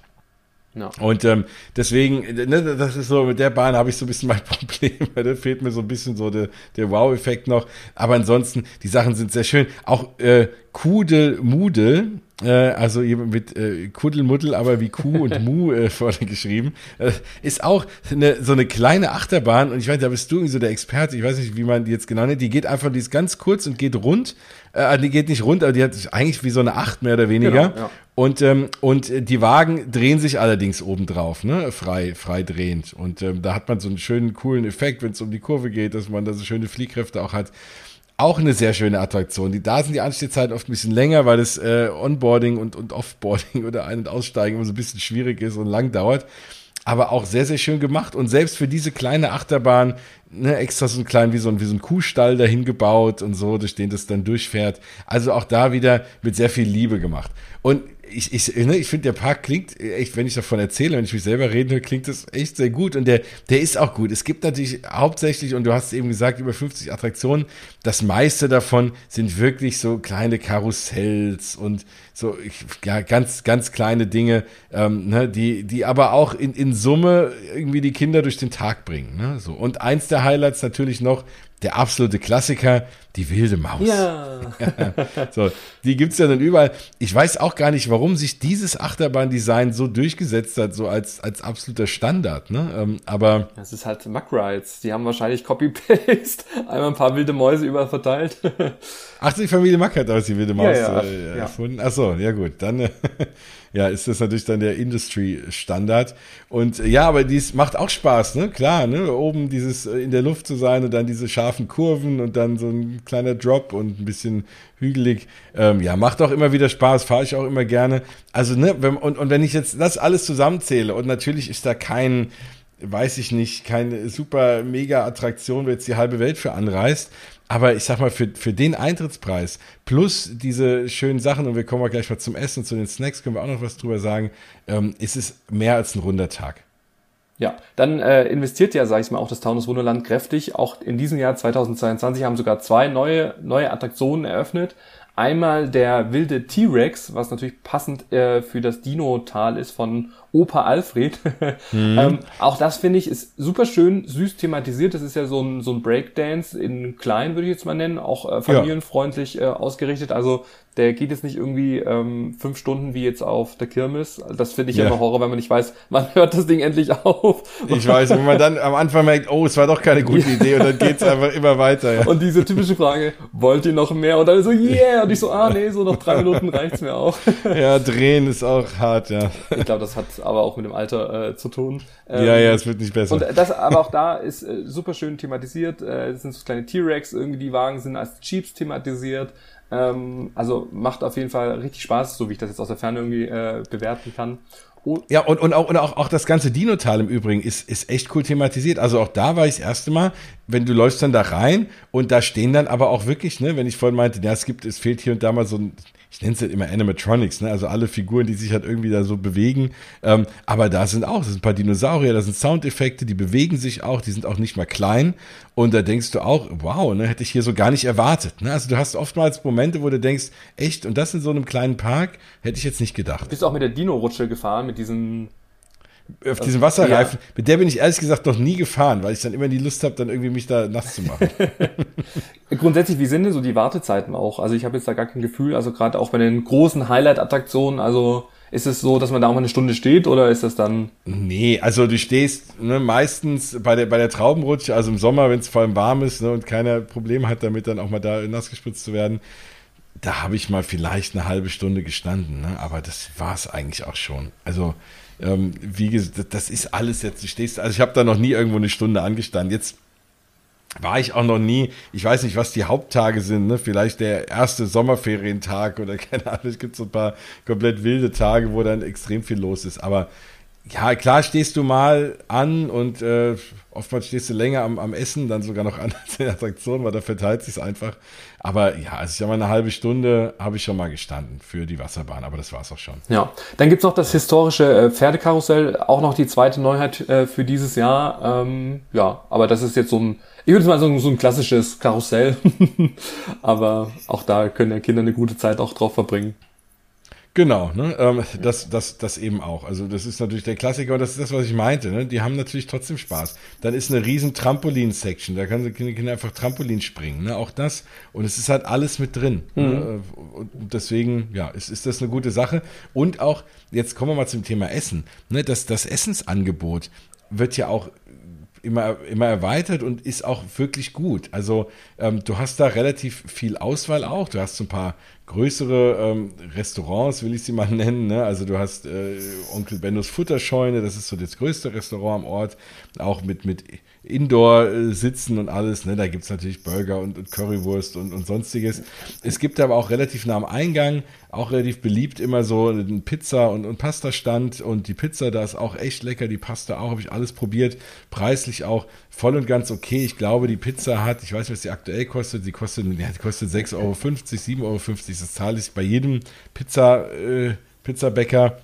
No. Und ähm, deswegen, ne, das ist so, mit der Bahn habe ich so ein bisschen mein Problem, da fehlt mir so ein bisschen so der, der Wow-Effekt noch. Aber ansonsten, die Sachen sind sehr schön. Auch äh, Kudel Mudel äh, also mit äh, Kuddelmuddel, aber wie Kuh und Mu äh, vorne geschrieben. Äh, ist auch eine, so eine kleine Achterbahn und ich weiß, da bist du irgendwie so der Experte, ich weiß nicht, wie man die jetzt genau nennt, die geht einfach, die ist ganz kurz und geht rund, äh, die geht nicht rund, aber die hat eigentlich wie so eine Acht mehr oder weniger. Genau, ja. Und, ähm, und die Wagen drehen sich allerdings obendrauf, ne? frei, frei drehend. Und ähm, da hat man so einen schönen, coolen Effekt, wenn es um die Kurve geht, dass man da so schöne Fliehkräfte auch hat. Auch eine sehr schöne Attraktion. Die, da sind die Anstehzeiten oft ein bisschen länger, weil das äh, Onboarding und, und Offboarding oder Ein- und Aussteigen immer so ein bisschen schwierig ist und lang dauert. Aber auch sehr, sehr schön gemacht. Und selbst für diese kleine Achterbahn, ne, extra so ein klein, wie so ein, wie so ein Kuhstall dahin gebaut und so, durch den das dann durchfährt. Also auch da wieder mit sehr viel Liebe gemacht. Und ich, ich, ne, ich finde, der Park klingt echt, wenn ich davon erzähle, wenn ich mich selber reden höre, klingt das echt sehr gut. Und der, der ist auch gut. Es gibt natürlich hauptsächlich, und du hast eben gesagt, über 50 Attraktionen. Das meiste davon sind wirklich so kleine Karussells und so ja, ganz, ganz kleine Dinge, ähm, ne, die, die aber auch in, in Summe irgendwie die Kinder durch den Tag bringen. Ne? So. Und eins der Highlights natürlich noch, der absolute Klassiker, die wilde Maus. Ja. so, die gibt's ja dann überall. Ich weiß auch gar nicht, warum sich dieses Achterbahndesign so durchgesetzt hat, so als, als absoluter Standard. Ne? Ähm, aber das ist halt Muck Rides. Die haben wahrscheinlich Copy-Paste, einmal ein paar wilde Mäuse überall verteilt. Ach, die Familie Mack hat aus die wilde Maus ja, ja, äh, erfunden. Ach so, ja gut, dann äh, ja, ist das natürlich dann der Industry-Standard. Und äh, ja, aber dies macht auch Spaß, ne? Klar, ne? Oben dieses äh, in der Luft zu sein und dann diese scharfen Kurven und dann so ein kleiner Drop und ein bisschen hügelig. Ähm, ja, macht auch immer wieder Spaß, fahre ich auch immer gerne. Also, ne, und, und wenn ich jetzt das alles zusammenzähle und natürlich ist da kein weiß ich nicht, keine super mega Attraktion, wo jetzt die halbe Welt für anreist. Aber ich sag mal, für, für den Eintrittspreis plus diese schönen Sachen, und wir kommen mal gleich mal zum Essen, zu den Snacks, können wir auch noch was drüber sagen, ähm, ist es mehr als ein runder Tag. Ja, dann äh, investiert ja, sag ich mal, auch das Taunus Wunderland kräftig. Auch in diesem Jahr 2022 haben sogar zwei neue, neue Attraktionen eröffnet. Einmal der wilde T-Rex, was natürlich passend äh, für das Dino-Tal ist von Opa Alfred. mhm. ähm, auch das finde ich ist super schön süß thematisiert. Das ist ja so ein, so ein Breakdance in klein, würde ich jetzt mal nennen, auch äh, familienfreundlich ja. äh, ausgerichtet. Also der geht jetzt nicht irgendwie ähm, fünf Stunden wie jetzt auf der Kirmes. Das finde ich ja. immer Horror, wenn man nicht weiß, wann hört das Ding endlich auf. Ich weiß, wenn man dann am Anfang merkt, oh, es war doch keine gute Idee und dann geht's einfach immer weiter. Ja. Und diese typische Frage, wollt ihr noch mehr? Und dann so, yeah! Und ich so, ah nee, so noch drei Minuten reicht's mir auch. Ja, drehen ist auch hart, ja. Ich glaube, das hat aber auch mit dem Alter äh, zu tun. Ähm, ja, ja, es wird nicht besser. Und das, aber auch da ist äh, super schön thematisiert. Äh, es sind so kleine T-Rex, irgendwie die Wagen sind als Jeeps thematisiert. Ähm, also macht auf jeden Fall richtig Spaß, so wie ich das jetzt aus der Ferne irgendwie äh, bewerten kann. Und ja, und, und, auch, und auch, auch das ganze Dino-Tal im Übrigen ist, ist echt cool thematisiert. Also auch da war ich das erste Mal, wenn du läufst dann da rein und da stehen dann aber auch wirklich, ne, wenn ich vorhin meinte, ja, es gibt, es fehlt hier und da mal so ein, ich nenne es halt immer Animatronics, ne? also alle Figuren, die sich halt irgendwie da so bewegen. Ähm, aber da sind auch, das sind ein paar Dinosaurier, da sind Soundeffekte, die bewegen sich auch, die sind auch nicht mal klein. Und da denkst du auch, wow, ne, hätte ich hier so gar nicht erwartet. Ne? Also du hast oftmals Momente, wo du denkst, echt, und das in so einem kleinen Park, hätte ich jetzt nicht gedacht. Du bist auch mit der Dino-Rutsche gefahren, mit diesen auf diesen Wasserreifen, ja. mit der bin ich ehrlich gesagt noch nie gefahren, weil ich dann immer die Lust habe, dann irgendwie mich da nass zu machen. Grundsätzlich, wie sind denn so die Wartezeiten auch? Also ich habe jetzt da gar kein Gefühl, also gerade auch bei den großen Highlight-Attraktionen, also ist es so, dass man da auch mal eine Stunde steht oder ist das dann? Nee, also du stehst ne, meistens bei der, bei der Traubenrutsche, also im Sommer, wenn es vor allem warm ist ne, und keiner Probleme hat damit, dann auch mal da nass gespritzt zu werden, da habe ich mal vielleicht eine halbe Stunde gestanden, ne? aber das war es eigentlich auch schon. Also ähm, wie gesagt, das ist alles jetzt, du stehst, also ich habe da noch nie irgendwo eine Stunde angestanden. Jetzt war ich auch noch nie, ich weiß nicht, was die Haupttage sind, ne? vielleicht der erste Sommerferientag oder keine Ahnung, es gibt so ein paar komplett wilde Tage, wo dann extrem viel los ist, aber ja, klar stehst du mal an und äh, oftmals stehst du länger am, am Essen, dann sogar noch an der Attraktion, weil da verteilt sich einfach. Aber ja, also ich habe eine halbe Stunde habe ich schon mal gestanden für die Wasserbahn, aber das war's auch schon. Ja, dann gibt's noch das historische äh, Pferdekarussell, auch noch die zweite Neuheit äh, für dieses Jahr. Ähm, ja, aber das ist jetzt so ein, ich würde mal sagen, so ein klassisches Karussell. aber auch da können ja Kinder eine gute Zeit auch drauf verbringen. Genau, ne? Ähm, das, das, das eben auch. Also das ist natürlich der Klassiker und das ist das, was ich meinte. Ne? Die haben natürlich trotzdem Spaß. Dann ist eine riesen Trampolin-Section, da können die Kinder einfach Trampolin springen. Ne? Auch das. Und es ist halt alles mit drin. Ne? Mhm. Ne? Und deswegen, ja, ist, ist das eine gute Sache. Und auch, jetzt kommen wir mal zum Thema Essen. Ne? Das, das Essensangebot wird ja auch immer, immer erweitert und ist auch wirklich gut. Also ähm, du hast da relativ viel Auswahl auch. Du hast so ein paar größere ähm, Restaurants, will ich sie mal nennen. Ne? Also du hast äh, Onkel Bennos Futterscheune, das ist so das größte Restaurant am Ort, auch mit, mit Indoor-Sitzen und alles. Ne? Da gibt's natürlich Burger und, und Currywurst und, und sonstiges. Es gibt aber auch relativ nah am Eingang, auch relativ beliebt immer so ein Pizza- und, und Pasta-Stand. Und die Pizza, da ist auch echt lecker. Die Pasta auch, habe ich alles probiert. Preislich auch voll und ganz okay. Ich glaube, die Pizza hat, ich weiß nicht, was die aktuell kostet. Die kostet, ja, die kostet 6,50 Euro, 7,50 Euro. Das zahle ich bei jedem Pizza, äh, Pizzabäcker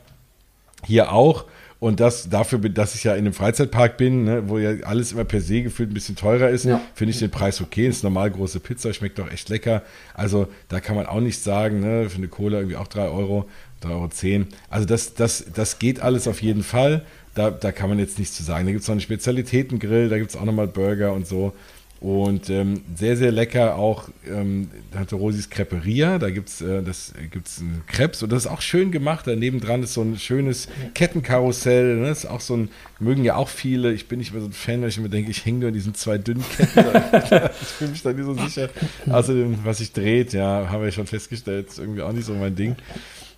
hier auch. Und das dafür, dass ich ja in einem Freizeitpark bin, ne, wo ja alles immer per se gefühlt ein bisschen teurer ist, ja. finde ich den Preis okay. Das ist normal große Pizza, schmeckt doch echt lecker. Also da kann man auch nicht sagen, ne, für eine Cola irgendwie auch 3 Euro, 3,10 Euro. Also das, das, das geht alles auf jeden Fall. Da, da kann man jetzt nichts zu sagen. Da gibt es noch einen Spezialitätengrill, da gibt es auch nochmal Burger und so. Und ähm, sehr, sehr lecker auch, ähm, hatte Rosis Creperia, da gibt's äh, das gibt's einen Krebs und das ist auch schön gemacht. Daneben dran ist so ein schönes Kettenkarussell. Ne? Das ist auch so ein, mögen ja auch viele. Ich bin nicht mehr so ein Fan, weil ich mir denke, ich hänge nur in diesen zwei dünnen Ketten. ich fühle mich da nicht so sicher. Außerdem, was sich dreht, ja, haben wir schon festgestellt, ist irgendwie auch nicht so mein Ding.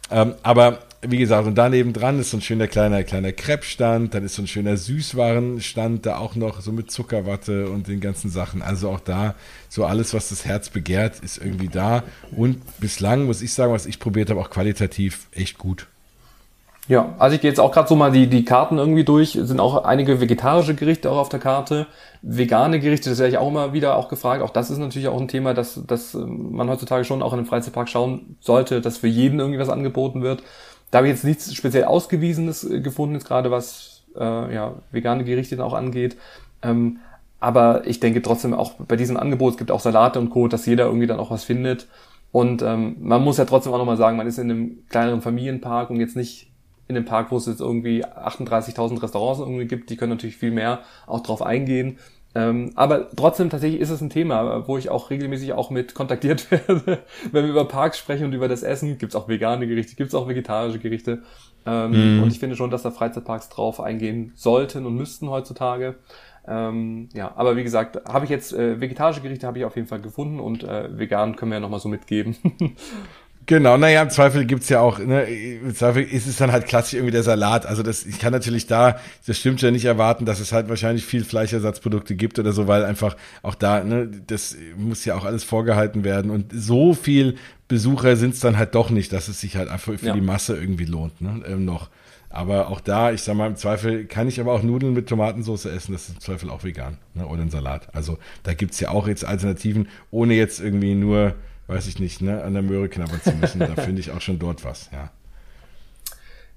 Ähm, aber wie gesagt, und daneben dran ist so ein schöner kleiner, kleiner Crepe-Stand, dann ist so ein schöner Süßwarenstand, da auch noch so mit Zuckerwatte und den ganzen Sachen. Also auch da, so alles, was das Herz begehrt, ist irgendwie da. Und bislang, muss ich sagen, was ich probiert habe, auch qualitativ echt gut. Ja, also ich gehe jetzt auch gerade so mal die, die Karten irgendwie durch. Es sind auch einige vegetarische Gerichte auch auf der Karte. Vegane Gerichte, das werde ich auch immer wieder auch gefragt. Auch das ist natürlich auch ein Thema, dass, dass man heutzutage schon auch in einem Freizeitpark schauen sollte, dass für jeden irgendwie was angeboten wird. Da habe ich jetzt nichts speziell Ausgewiesenes äh, gefunden, gerade was äh, ja, vegane Gerichte auch angeht. Ähm, aber ich denke trotzdem auch bei diesem Angebot, es gibt auch Salate und Co., dass jeder irgendwie dann auch was findet. Und ähm, man muss ja trotzdem auch nochmal sagen, man ist in einem kleineren Familienpark und jetzt nicht in einem Park, wo es jetzt irgendwie 38.000 Restaurants irgendwie gibt, die können natürlich viel mehr auch drauf eingehen. Ähm, aber trotzdem tatsächlich ist es ein Thema, wo ich auch regelmäßig auch mit kontaktiert werde, wenn wir über Parks sprechen und über das Essen. Gibt es auch vegane Gerichte, gibt es auch vegetarische Gerichte. Ähm, mm. Und ich finde schon, dass da Freizeitparks drauf eingehen sollten und müssten heutzutage. Ähm, ja, aber wie gesagt, habe ich jetzt äh, vegetarische Gerichte habe ich auf jeden Fall gefunden und äh, vegan können wir ja nochmal so mitgeben. Genau, naja, im Zweifel gibt's ja auch, ne, im Zweifel ist es dann halt klassisch irgendwie der Salat. Also das, ich kann natürlich da, das stimmt ja nicht erwarten, dass es halt wahrscheinlich viel Fleischersatzprodukte gibt oder so, weil einfach auch da, ne, das muss ja auch alles vorgehalten werden. Und so viel Besucher sind's dann halt doch nicht, dass es sich halt einfach für ja. die Masse irgendwie lohnt, ne, ähm, noch. Aber auch da, ich sag mal, im Zweifel kann ich aber auch Nudeln mit Tomatensauce essen, das ist im Zweifel auch vegan, ne, oder ein Salat. Also da gibt's ja auch jetzt Alternativen, ohne jetzt irgendwie nur weiß ich nicht, ne, an der Möhre knabbern zu müssen. da finde ich auch schon dort was, ja.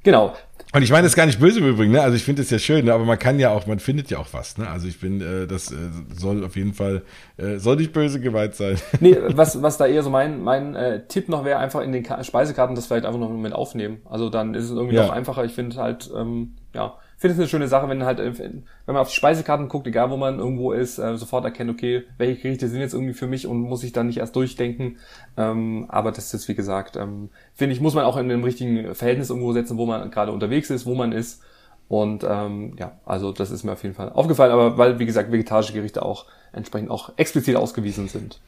Genau. Und ich meine das ist gar nicht böse im Übrigen, ne? Also ich finde es ja schön, ne? aber man kann ja auch, man findet ja auch was, ne? Also ich bin, äh, das äh, soll auf jeden Fall, äh, soll nicht böse geweiht sein. Nee, was, was da eher so mein, mein äh, Tipp noch wäre, einfach in den Ka Speisekarten das vielleicht einfach noch mit aufnehmen. Also dann ist es irgendwie ja. noch einfacher. Ich finde halt, ähm, ja, finde es eine schöne Sache, wenn halt, äh, wenn man auf die Speisekarten guckt, egal wo man irgendwo ist, äh, sofort erkennt, okay, welche Gerichte sind jetzt irgendwie für mich und muss ich dann nicht erst durchdenken. Ähm, aber das ist, wie gesagt, ähm, finde ich, muss man auch in einem richtigen Verhältnis irgendwo setzen, wo man gerade unterwegs ist, wo man ist. Und ähm, ja, also das ist mir auf jeden Fall aufgefallen, aber weil, wie gesagt, vegetarische Gerichte auch entsprechend auch explizit ausgewiesen sind.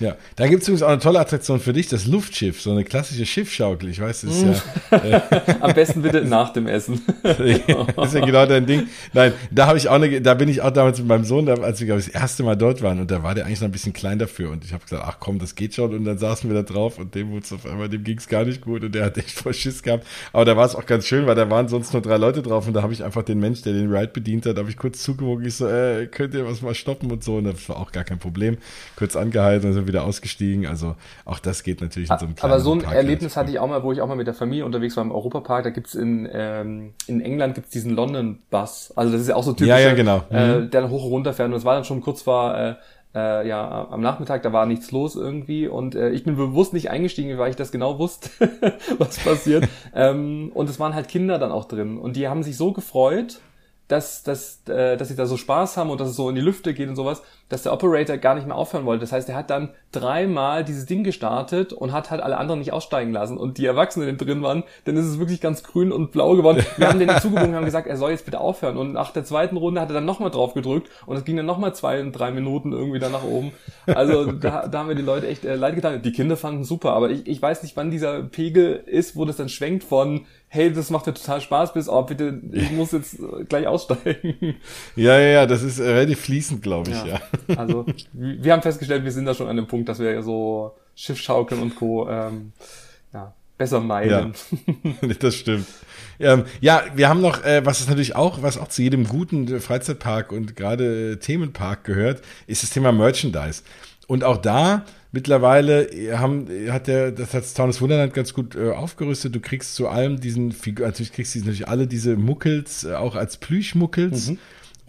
Ja, da gibt es übrigens auch eine tolle Attraktion für dich, das Luftschiff, so eine klassische Schiffschaukel. Ich weiß, das ist ja. Äh, Am besten bitte nach dem Essen. das ist ja genau dein Ding. Nein, da habe ich auch eine, da bin ich auch damals mit meinem Sohn, als wir glaube ich das erste Mal dort waren und da war der eigentlich noch ein bisschen klein dafür und ich habe gesagt, ach komm, das geht schon und dann saßen wir da drauf und dem wurde auf einmal, dem ging es gar nicht gut und der hat echt voll Schiss gehabt. Aber da war es auch ganz schön, weil da waren sonst nur drei Leute drauf und da habe ich einfach den Mensch, der den Ride bedient hat, habe ich kurz zugewogen, ich so, äh, könnt ihr was mal stoppen und so und das war auch gar kein Problem. Kurz angehalten und sind wieder ausgestiegen. Also auch das geht natürlich in so einem kleinen Aber so ein Park Erlebnis hatte ich auch mal, wo ich auch mal mit der Familie unterwegs war im Europapark. Da gibt's in, ähm, in England gibt's diesen London Bus. Also das ist ja auch so typisch, ja, ja, genau. äh, mhm. der dann hoch und runter fährt. Und das war dann schon kurz vor, äh, äh, ja, am Nachmittag, da war nichts los irgendwie und äh, ich bin bewusst nicht eingestiegen, weil ich das genau wusste, was passiert. ähm, und es waren halt Kinder dann auch drin und die haben sich so gefreut, dass, dass, äh, dass sie da so Spaß haben und dass es so in die Lüfte geht und sowas, dass der Operator gar nicht mehr aufhören wollte. Das heißt, er hat dann dreimal dieses Ding gestartet und hat halt alle anderen nicht aussteigen lassen. Und die Erwachsenen, die drin waren, dann ist es wirklich ganz grün und blau geworden. Wir haben denen zugebogen und haben gesagt, er soll jetzt bitte aufhören. Und nach der zweiten Runde hat er dann nochmal drauf gedrückt und es ging dann nochmal zwei, drei Minuten irgendwie dann nach oben. Also da, da haben wir die Leute echt äh, leid getan. Die Kinder fanden super, aber ich, ich weiß nicht, wann dieser Pegel ist, wo das dann schwenkt von hey, das macht dir total Spaß, bis, oh, bitte, ich muss jetzt gleich aussteigen. Ja, ja, ja, das ist relativ fließend, glaube ich, ja. ja. Also, wir haben festgestellt, wir sind da schon an dem Punkt, dass wir so Schiffschaukeln und Co. Ähm, ja, besser meiden. Ja, das stimmt. Ähm, ja, wir haben noch, äh, was ist natürlich auch, was auch zu jedem guten Freizeitpark und gerade Themenpark gehört, ist das Thema Merchandise. Und auch da mittlerweile haben, hat der, das hat Taunus Wunderland ganz gut äh, aufgerüstet. Du kriegst zu allem diesen Figur, also du kriegst natürlich alle diese Muckels, äh, auch als Plüschmuckels. Mhm.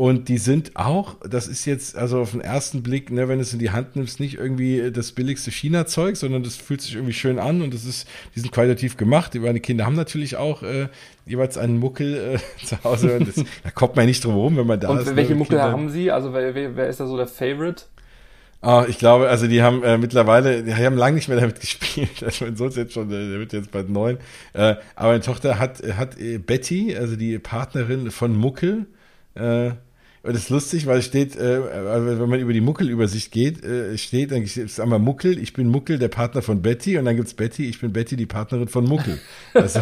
Und die sind auch, das ist jetzt, also auf den ersten Blick, ne, wenn du es in die Hand nimmst, nicht irgendwie das billigste China-Zeug, sondern das fühlt sich irgendwie schön an und das ist, die sind qualitativ gemacht. Meine Kinder haben natürlich auch äh, jeweils einen Muckel äh, zu Hause. Das, da kommt man ja nicht drum herum, wenn man da und ist. Und welche ne, Muckel Kinder. haben Sie? Also wer, wer, ist da so der Favorite? Ah, ich glaube, also die haben äh, mittlerweile, die haben lange nicht mehr damit gespielt. Also mein Sohn ist jetzt schon, der wird jetzt bald neun. Äh, aber meine Tochter hat, hat äh, Betty, also die Partnerin von Muckel, äh, und das ist lustig, weil es steht, äh, äh, wenn man über die Muckelübersicht geht, äh, steht, dann ist einmal Muckel, ich bin Muckel, der Partner von Betty, und dann gibt's Betty, ich bin Betty, die Partnerin von Muckel. Also,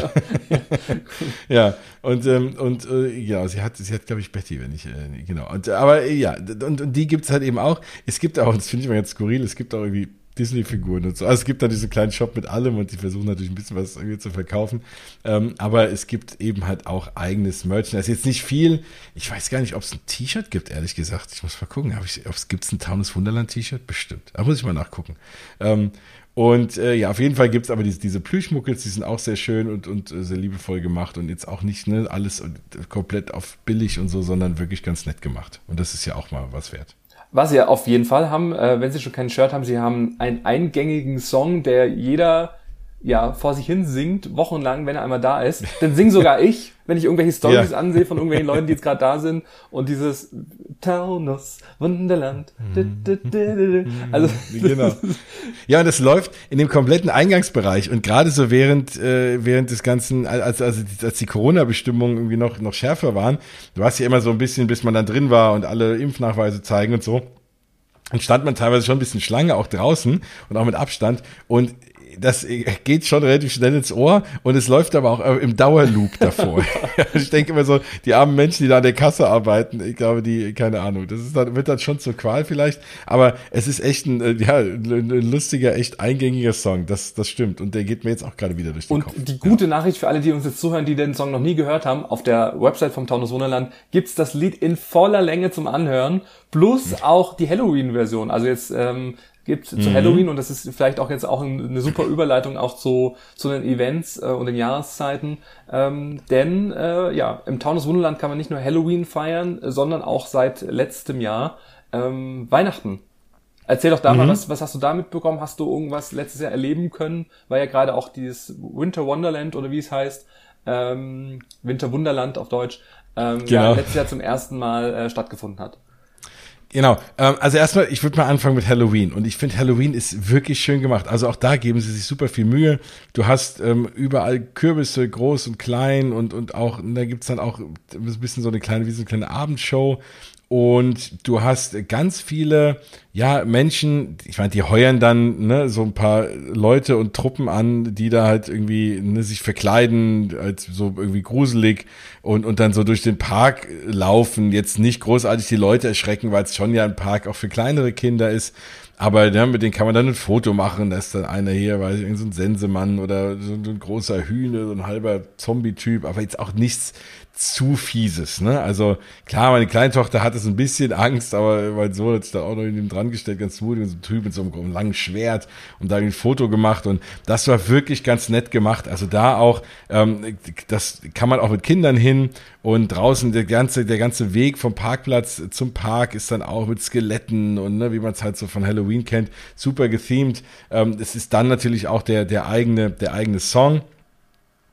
ja, und, ähm, und äh, ja, sie hat, sie hat, glaube ich, Betty, wenn ich, äh, genau. Und, aber äh, ja, und, und die gibt's halt eben auch. Es gibt auch, das finde ich mal ganz skurril, es gibt auch irgendwie Disney-Figuren und so. Also es gibt da diesen kleinen Shop mit allem und die versuchen natürlich ein bisschen was irgendwie zu verkaufen. Ähm, aber es gibt eben halt auch eigenes Merchandise. Jetzt nicht viel. Ich weiß gar nicht, ob es ein T-Shirt gibt, ehrlich gesagt. Ich muss mal gucken. Gibt es ein Taunus Wunderland T-Shirt? Bestimmt. Da muss ich mal nachgucken. Ähm, und äh, ja, auf jeden Fall gibt es aber diese, diese Plüschmuckels, die sind auch sehr schön und, und äh, sehr liebevoll gemacht und jetzt auch nicht ne, alles komplett auf billig und so, sondern wirklich ganz nett gemacht. Und das ist ja auch mal was wert. Was sie auf jeden Fall haben, äh, wenn sie schon kein Shirt haben, sie haben einen eingängigen Song, der jeder ja vor sich hin singt, wochenlang, wenn er einmal da ist. Dann sing sogar ich, wenn ich irgendwelche Stories ja. ansehe von irgendwelchen Leuten, die jetzt gerade da sind und dieses Taunus Wunderland. Mhm. Also genau. Ja, und das läuft in dem kompletten Eingangsbereich und gerade so während äh, während des ganzen als also als die Corona Bestimmungen irgendwie noch noch schärfer waren, du hast ja immer so ein bisschen bis man dann drin war und alle Impfnachweise zeigen und so. Und stand man teilweise schon ein bisschen Schlange auch draußen und auch mit Abstand. Und das geht schon relativ schnell ins Ohr und es läuft aber auch im Dauerloop davor. ich denke immer so, die armen Menschen, die da an der Kasse arbeiten, ich glaube, die, keine Ahnung, das ist dann, wird dann schon zur Qual vielleicht, aber es ist echt ein, äh, ja, ein lustiger, echt eingängiger Song, das, das stimmt und der geht mir jetzt auch gerade wieder durch den und Kopf. Und die gute ja. Nachricht für alle, die uns jetzt zuhören, die den Song noch nie gehört haben, auf der Website vom Taunus Wunderland gibt's das Lied in voller Länge zum Anhören, plus auch die Halloween-Version, also jetzt, ähm, gibt mhm. zu Halloween und das ist vielleicht auch jetzt auch eine super Überleitung auch zu, zu den Events äh, und den Jahreszeiten. Ähm, denn äh, ja, im Taunus Wunderland kann man nicht nur Halloween feiern, sondern auch seit letztem Jahr ähm, Weihnachten. Erzähl doch da mhm. mal, was, was hast du da mitbekommen? Hast du irgendwas letztes Jahr erleben können? Weil ja gerade auch dieses Winter Wonderland oder wie es heißt, ähm, Winter Wunderland auf Deutsch, ähm, genau. ja, letztes Jahr zum ersten Mal äh, stattgefunden hat. Genau. Ähm, also erstmal, ich würde mal anfangen mit Halloween. Und ich finde, Halloween ist wirklich schön gemacht. Also auch da geben sie sich super viel Mühe. Du hast ähm, überall Kürbisse, groß und klein und, und auch, da gibt's dann auch ein bisschen so eine kleine, wie so eine kleine Abendshow. Und du hast ganz viele, ja, Menschen, ich meine, die heuern dann ne, so ein paar Leute und Truppen an, die da halt irgendwie ne, sich verkleiden, als so irgendwie gruselig und, und dann so durch den Park laufen, jetzt nicht großartig die Leute erschrecken, weil es schon ja ein Park auch für kleinere Kinder ist. Aber ja, mit denen kann man dann ein Foto machen. Da ist dann einer hier, weiß ich, so ein Sensemann oder so ein großer Hühner, so ein halber Zombie-Typ, aber jetzt auch nichts zu fieses. Ne? Also klar, meine Kleintochter hat es ein bisschen Angst, aber mein Sohn hat sich da auch noch in ihm dran gestellt, ganz mutig, so ein Typ mit so einem langen Schwert und da ein Foto gemacht und das war wirklich ganz nett gemacht. Also da auch, ähm, das kann man auch mit Kindern hin und draußen der ganze, der ganze Weg vom Parkplatz zum Park ist dann auch mit Skeletten und ne, wie man es halt so von Halloween kennt, super gethemed. Ähm, es ist dann natürlich auch der, der eigene, der eigene Song.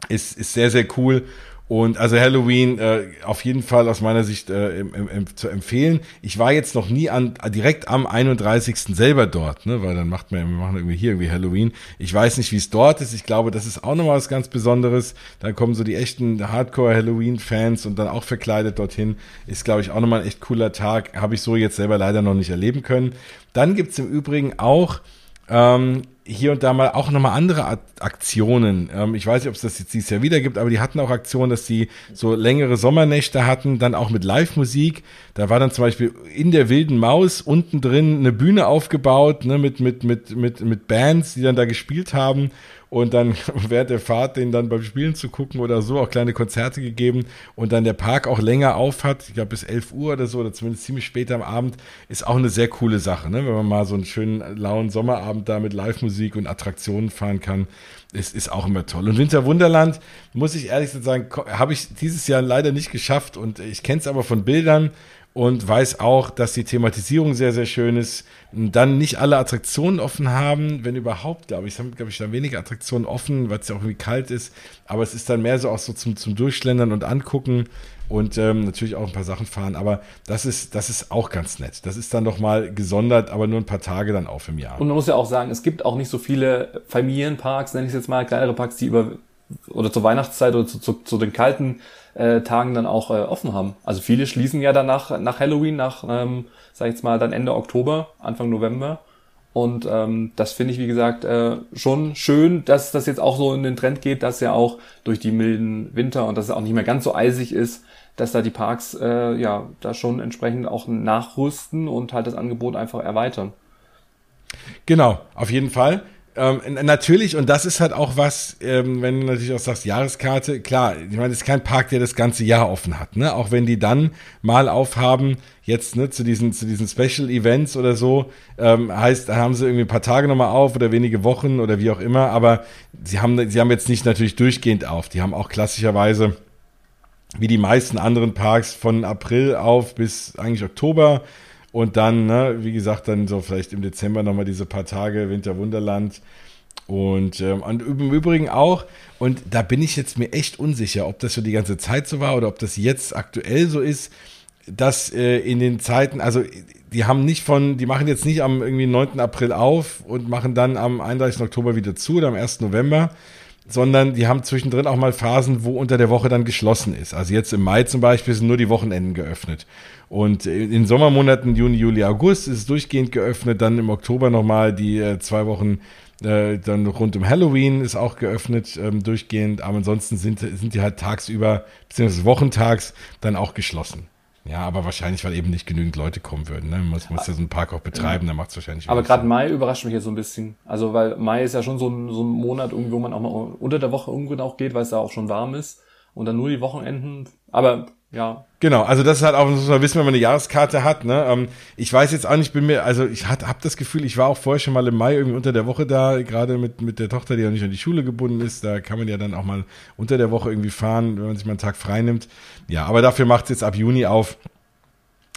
Ist, ist sehr, sehr cool. Und also Halloween äh, auf jeden Fall aus meiner Sicht äh, em, em, zu empfehlen. Ich war jetzt noch nie an direkt am 31. selber dort, ne, weil dann macht man, wir machen irgendwie hier irgendwie Halloween. Ich weiß nicht, wie es dort ist. Ich glaube, das ist auch nochmal was ganz Besonderes. Da kommen so die echten Hardcore Halloween Fans und dann auch verkleidet dorthin. Ist glaube ich auch nochmal ein echt cooler Tag. Habe ich so jetzt selber leider noch nicht erleben können. Dann gibt's im Übrigen auch ähm, hier und da mal auch nochmal andere Aktionen. Ähm, ich weiß nicht, ob es das jetzt dieses Jahr wieder gibt, aber die hatten auch Aktionen, dass die so längere Sommernächte hatten, dann auch mit Live-Musik. Da war dann zum Beispiel in der wilden Maus unten drin eine Bühne aufgebaut, ne, mit, mit, mit, mit, mit Bands, die dann da gespielt haben und dann während der Fahrt den dann beim Spielen zu gucken oder so auch kleine Konzerte gegeben und dann der Park auch länger auf hat, ich glaube bis 11 Uhr oder so oder zumindest ziemlich später am Abend, ist auch eine sehr coole Sache, ne? wenn man mal so einen schönen lauen Sommerabend da mit Live-Musik und Attraktionen fahren kann, ist, ist auch immer toll. Und Winterwunderland, muss ich ehrlich sagen, habe ich dieses Jahr leider nicht geschafft und ich kenne es aber von Bildern und weiß auch, dass die Thematisierung sehr, sehr schön ist. Dann nicht alle Attraktionen offen haben, wenn überhaupt, glaube ich, haben, glaube ich, dann weniger Attraktionen offen, weil es ja auch irgendwie kalt ist. Aber es ist dann mehr so auch so zum, zum Durchschlendern und angucken und ähm, natürlich auch ein paar Sachen fahren. Aber das ist, das ist auch ganz nett. Das ist dann noch mal gesondert, aber nur ein paar Tage dann auf im Jahr. Und man muss ja auch sagen, es gibt auch nicht so viele Familienparks, nenne ich es jetzt mal, kleinere Parks, die über oder zur Weihnachtszeit oder zu, zu, zu den kalten äh, Tagen dann auch äh, offen haben. Also viele schließen ja danach nach Halloween, nach, ähm, sag ich jetzt mal, dann Ende Oktober, Anfang November. Und ähm, das finde ich, wie gesagt, äh, schon schön, dass das jetzt auch so in den Trend geht, dass ja auch durch die milden Winter und dass es auch nicht mehr ganz so eisig ist, dass da die Parks äh, ja da schon entsprechend auch nachrüsten und halt das Angebot einfach erweitern. Genau, auf jeden Fall. Ähm, natürlich, und das ist halt auch was, ähm, wenn du natürlich auch sagst, Jahreskarte, klar, ich meine, das ist kein Park, der das ganze Jahr offen hat, ne? Auch wenn die dann mal aufhaben, jetzt, ne, zu diesen, zu diesen Special Events oder so, ähm, heißt, da haben sie irgendwie ein paar Tage nochmal auf oder wenige Wochen oder wie auch immer, aber sie haben, sie haben jetzt nicht natürlich durchgehend auf. Die haben auch klassischerweise, wie die meisten anderen Parks, von April auf bis eigentlich Oktober und dann, ne, wie gesagt, dann so vielleicht im Dezember nochmal diese paar Tage Winterwunderland. Und, ähm, und im Übrigen auch, und da bin ich jetzt mir echt unsicher, ob das so die ganze Zeit so war oder ob das jetzt aktuell so ist, dass äh, in den Zeiten, also die haben nicht von, die machen jetzt nicht am irgendwie 9. April auf und machen dann am 31. Oktober wieder zu oder am 1. November, sondern die haben zwischendrin auch mal Phasen, wo unter der Woche dann geschlossen ist. Also jetzt im Mai zum Beispiel sind nur die Wochenenden geöffnet. Und in Sommermonaten, Juni, Juli, August, ist es durchgehend geöffnet. Dann im Oktober nochmal die äh, zwei Wochen äh, dann rund um Halloween ist auch geöffnet, ähm, durchgehend. Aber ansonsten sind, sind die halt tagsüber, beziehungsweise wochentags, dann auch geschlossen. Ja, aber wahrscheinlich, weil eben nicht genügend Leute kommen würden. Ne? Man muss, muss ja so einen Park auch betreiben, dann macht es wahrscheinlich. Aber gerade Mai überrascht mich jetzt so ein bisschen. Also, weil Mai ist ja schon so ein, so ein Monat, wo man auch mal unter der Woche irgendwo auch geht, weil es da auch schon warm ist. Und dann nur die Wochenenden. Aber ja. Genau, also das ist halt auch, muss man wissen, wenn man eine Jahreskarte hat. Ne? Ähm, ich weiß jetzt auch nicht, bin mir, also ich habe das Gefühl, ich war auch vorher schon mal im Mai irgendwie unter der Woche da, gerade mit, mit der Tochter, die ja nicht an die Schule gebunden ist. Da kann man ja dann auch mal unter der Woche irgendwie fahren, wenn man sich mal einen Tag frei nimmt. Ja, aber dafür macht es jetzt ab Juni auf.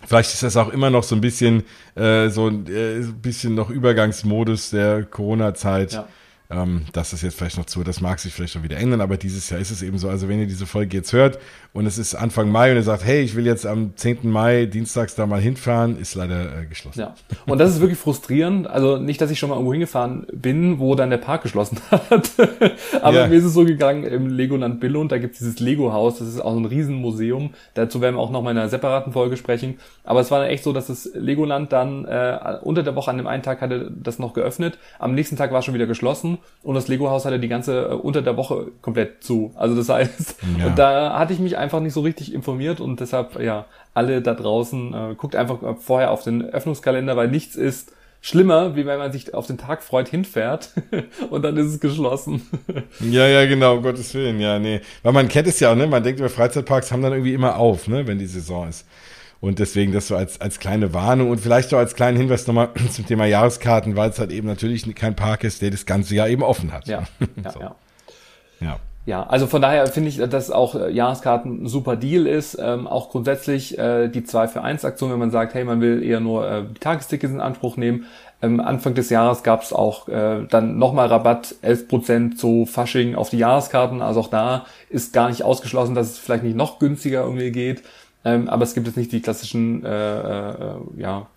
Vielleicht ist das auch immer noch so ein bisschen äh, so äh, ein bisschen noch Übergangsmodus der Corona-Zeit. Ja. Ähm, das ist jetzt vielleicht noch zu, das mag sich vielleicht noch wieder ändern, aber dieses Jahr ist es eben so. Also wenn ihr diese Folge jetzt hört und es ist Anfang Mai und ihr sagt, hey, ich will jetzt am 10. Mai dienstags da mal hinfahren, ist leider äh, geschlossen. Ja, und das ist wirklich frustrierend. Also nicht, dass ich schon mal irgendwo hingefahren bin, wo dann der Park geschlossen hat. aber ja. mir ist es so gegangen, im Legoland Billund, da gibt es dieses Lego-Haus, das ist auch so ein Riesenmuseum. Dazu werden wir auch noch mal in einer separaten Folge sprechen. Aber es war dann echt so, dass das Legoland dann äh, unter der Woche an dem einen Tag hatte das noch geöffnet, am nächsten Tag war schon wieder geschlossen und das Lego-Haus hatte die ganze äh, unter der Woche komplett zu. Also das heißt, ja. und da hatte ich mich einfach nicht so richtig informiert und deshalb, ja, alle da draußen, äh, guckt einfach vorher auf den Öffnungskalender, weil nichts ist schlimmer, wie wenn man sich auf den Tag freut, hinfährt und dann ist es geschlossen. ja, ja, genau, um Gottes Willen, ja, nee. Weil man kennt es ja auch, ne? Man denkt über Freizeitparks haben dann irgendwie immer auf, ne, wenn die Saison ist. Und deswegen das so als, als kleine Warnung und vielleicht auch als kleinen Hinweis nochmal zum Thema Jahreskarten, weil es halt eben natürlich kein Park ist, der das ganze Jahr eben offen hat. Ja, ja, so. ja. ja. Ja, also von daher finde ich, dass auch äh, Jahreskarten ein super Deal ist. Ähm, auch grundsätzlich äh, die 2 für 1 Aktion, wenn man sagt, hey, man will eher nur äh, die Tagestickets in Anspruch nehmen. Ähm, Anfang des Jahres gab es auch äh, dann nochmal Rabatt, 11% zu Fasching auf die Jahreskarten. Also auch da ist gar nicht ausgeschlossen, dass es vielleicht nicht noch günstiger irgendwie geht. Ähm, aber es gibt jetzt nicht die klassischen äh, äh, ja,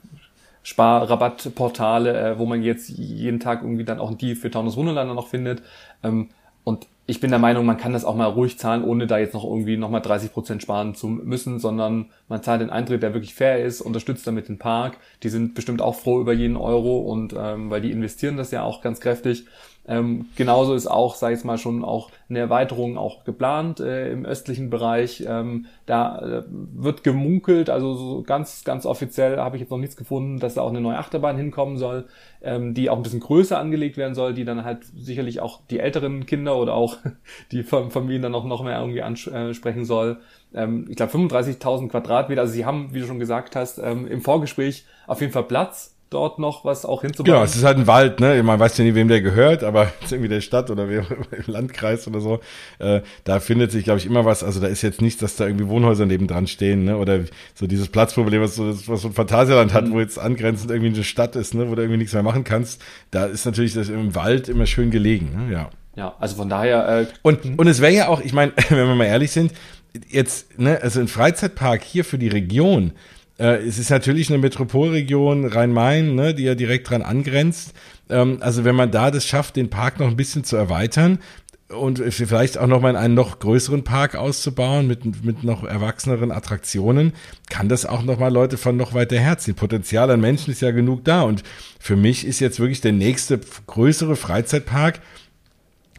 Sparrabattportale, äh, wo man jetzt jeden Tag irgendwie dann auch ein Deal für Taunus Wunderland noch findet. Ähm, und ich bin der Meinung, man kann das auch mal ruhig zahlen, ohne da jetzt noch irgendwie nochmal 30 Prozent sparen zu müssen, sondern man zahlt den Eintritt, der wirklich fair ist, unterstützt damit den Park. Die sind bestimmt auch froh über jeden Euro und ähm, weil die investieren das ja auch ganz kräftig. Ähm, genauso ist auch, sage ich mal, schon auch eine Erweiterung auch geplant äh, im östlichen Bereich. Ähm, da äh, wird gemunkelt, also so ganz, ganz offiziell habe ich jetzt noch nichts gefunden, dass da auch eine neue Achterbahn hinkommen soll, ähm, die auch ein bisschen größer angelegt werden soll, die dann halt sicherlich auch die älteren Kinder oder auch die Familien dann auch noch mehr irgendwie ansprechen soll. Ähm, ich glaube 35.000 Quadratmeter, also sie haben, wie du schon gesagt hast, ähm, im Vorgespräch auf jeden Fall Platz dort noch was auch hinzubauen. Genau, es ist halt ein Wald, ne? Man weiß ja nie, wem der gehört, aber ist irgendwie der Stadt oder im Landkreis oder so. Äh, da findet sich, glaube ich, immer was. Also da ist jetzt nichts, dass da irgendwie Wohnhäuser nebendran stehen, ne? Oder so dieses Platzproblem, was so, was so ein Phantasialand hat, mhm. wo jetzt angrenzend irgendwie eine Stadt ist, ne? Wo du irgendwie nichts mehr machen kannst. Da ist natürlich das im Wald immer schön gelegen, ne? Ja. Ja, also von daher. Äh, und, und es wäre ja auch, ich meine, wenn wir mal ehrlich sind, jetzt, ne, also ein Freizeitpark hier für die Region, es ist natürlich eine Metropolregion Rhein-Main, ne, die ja direkt dran angrenzt. Ähm, also wenn man da das schafft, den Park noch ein bisschen zu erweitern, und vielleicht auch noch mal in einen noch größeren Park auszubauen mit, mit noch erwachseneren Attraktionen, kann das auch noch mal Leute von noch weiter herziehen. Potenzial an Menschen ist ja genug da und für mich ist jetzt wirklich der nächste größere Freizeitpark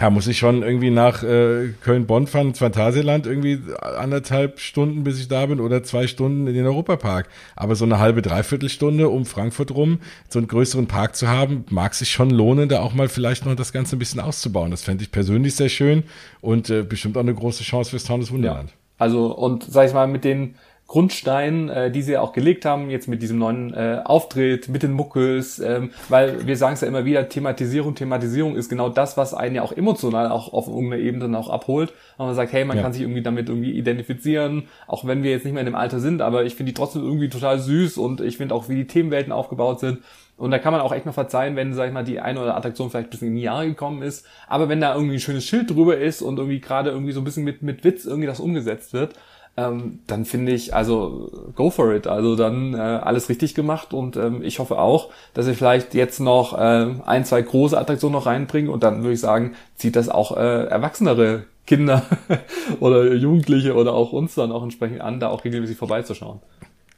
ja, muss ich schon irgendwie nach äh, Köln-Bonn fahren, ins Phantasialand, irgendwie anderthalb Stunden, bis ich da bin, oder zwei Stunden in den Europapark. Aber so eine halbe, dreiviertel Stunde um Frankfurt rum, so einen größeren Park zu haben, mag sich schon lohnen, da auch mal vielleicht noch das Ganze ein bisschen auszubauen. Das fände ich persönlich sehr schön und äh, bestimmt auch eine große Chance fürs Taunus Wunderland. Ja. Also, und sag ich mal, mit den Grundstein, äh, die sie auch gelegt haben, jetzt mit diesem neuen äh, Auftritt, mit den Muckels, ähm, weil wir sagen es ja immer wieder, Thematisierung, Thematisierung ist genau das, was einen ja auch emotional auch auf irgendeiner Ebene dann auch abholt. Und man sagt, hey, man ja. kann sich irgendwie damit irgendwie identifizieren, auch wenn wir jetzt nicht mehr in dem Alter sind, aber ich finde die trotzdem irgendwie total süß und ich finde auch, wie die Themenwelten aufgebaut sind. Und da kann man auch echt mal verzeihen, wenn, sag ich mal, die eine oder Attraktion vielleicht ein bisschen in die Jahre gekommen ist. Aber wenn da irgendwie ein schönes Schild drüber ist und irgendwie gerade irgendwie so ein bisschen mit, mit Witz irgendwie das umgesetzt wird, ähm, dann finde ich, also go for it. Also dann äh, alles richtig gemacht und ähm, ich hoffe auch, dass ich vielleicht jetzt noch äh, ein, zwei große Attraktionen noch reinbringe und dann würde ich sagen, zieht das auch äh, erwachsenere Kinder oder Jugendliche oder auch uns dann auch entsprechend an, da auch regelmäßig vorbeizuschauen.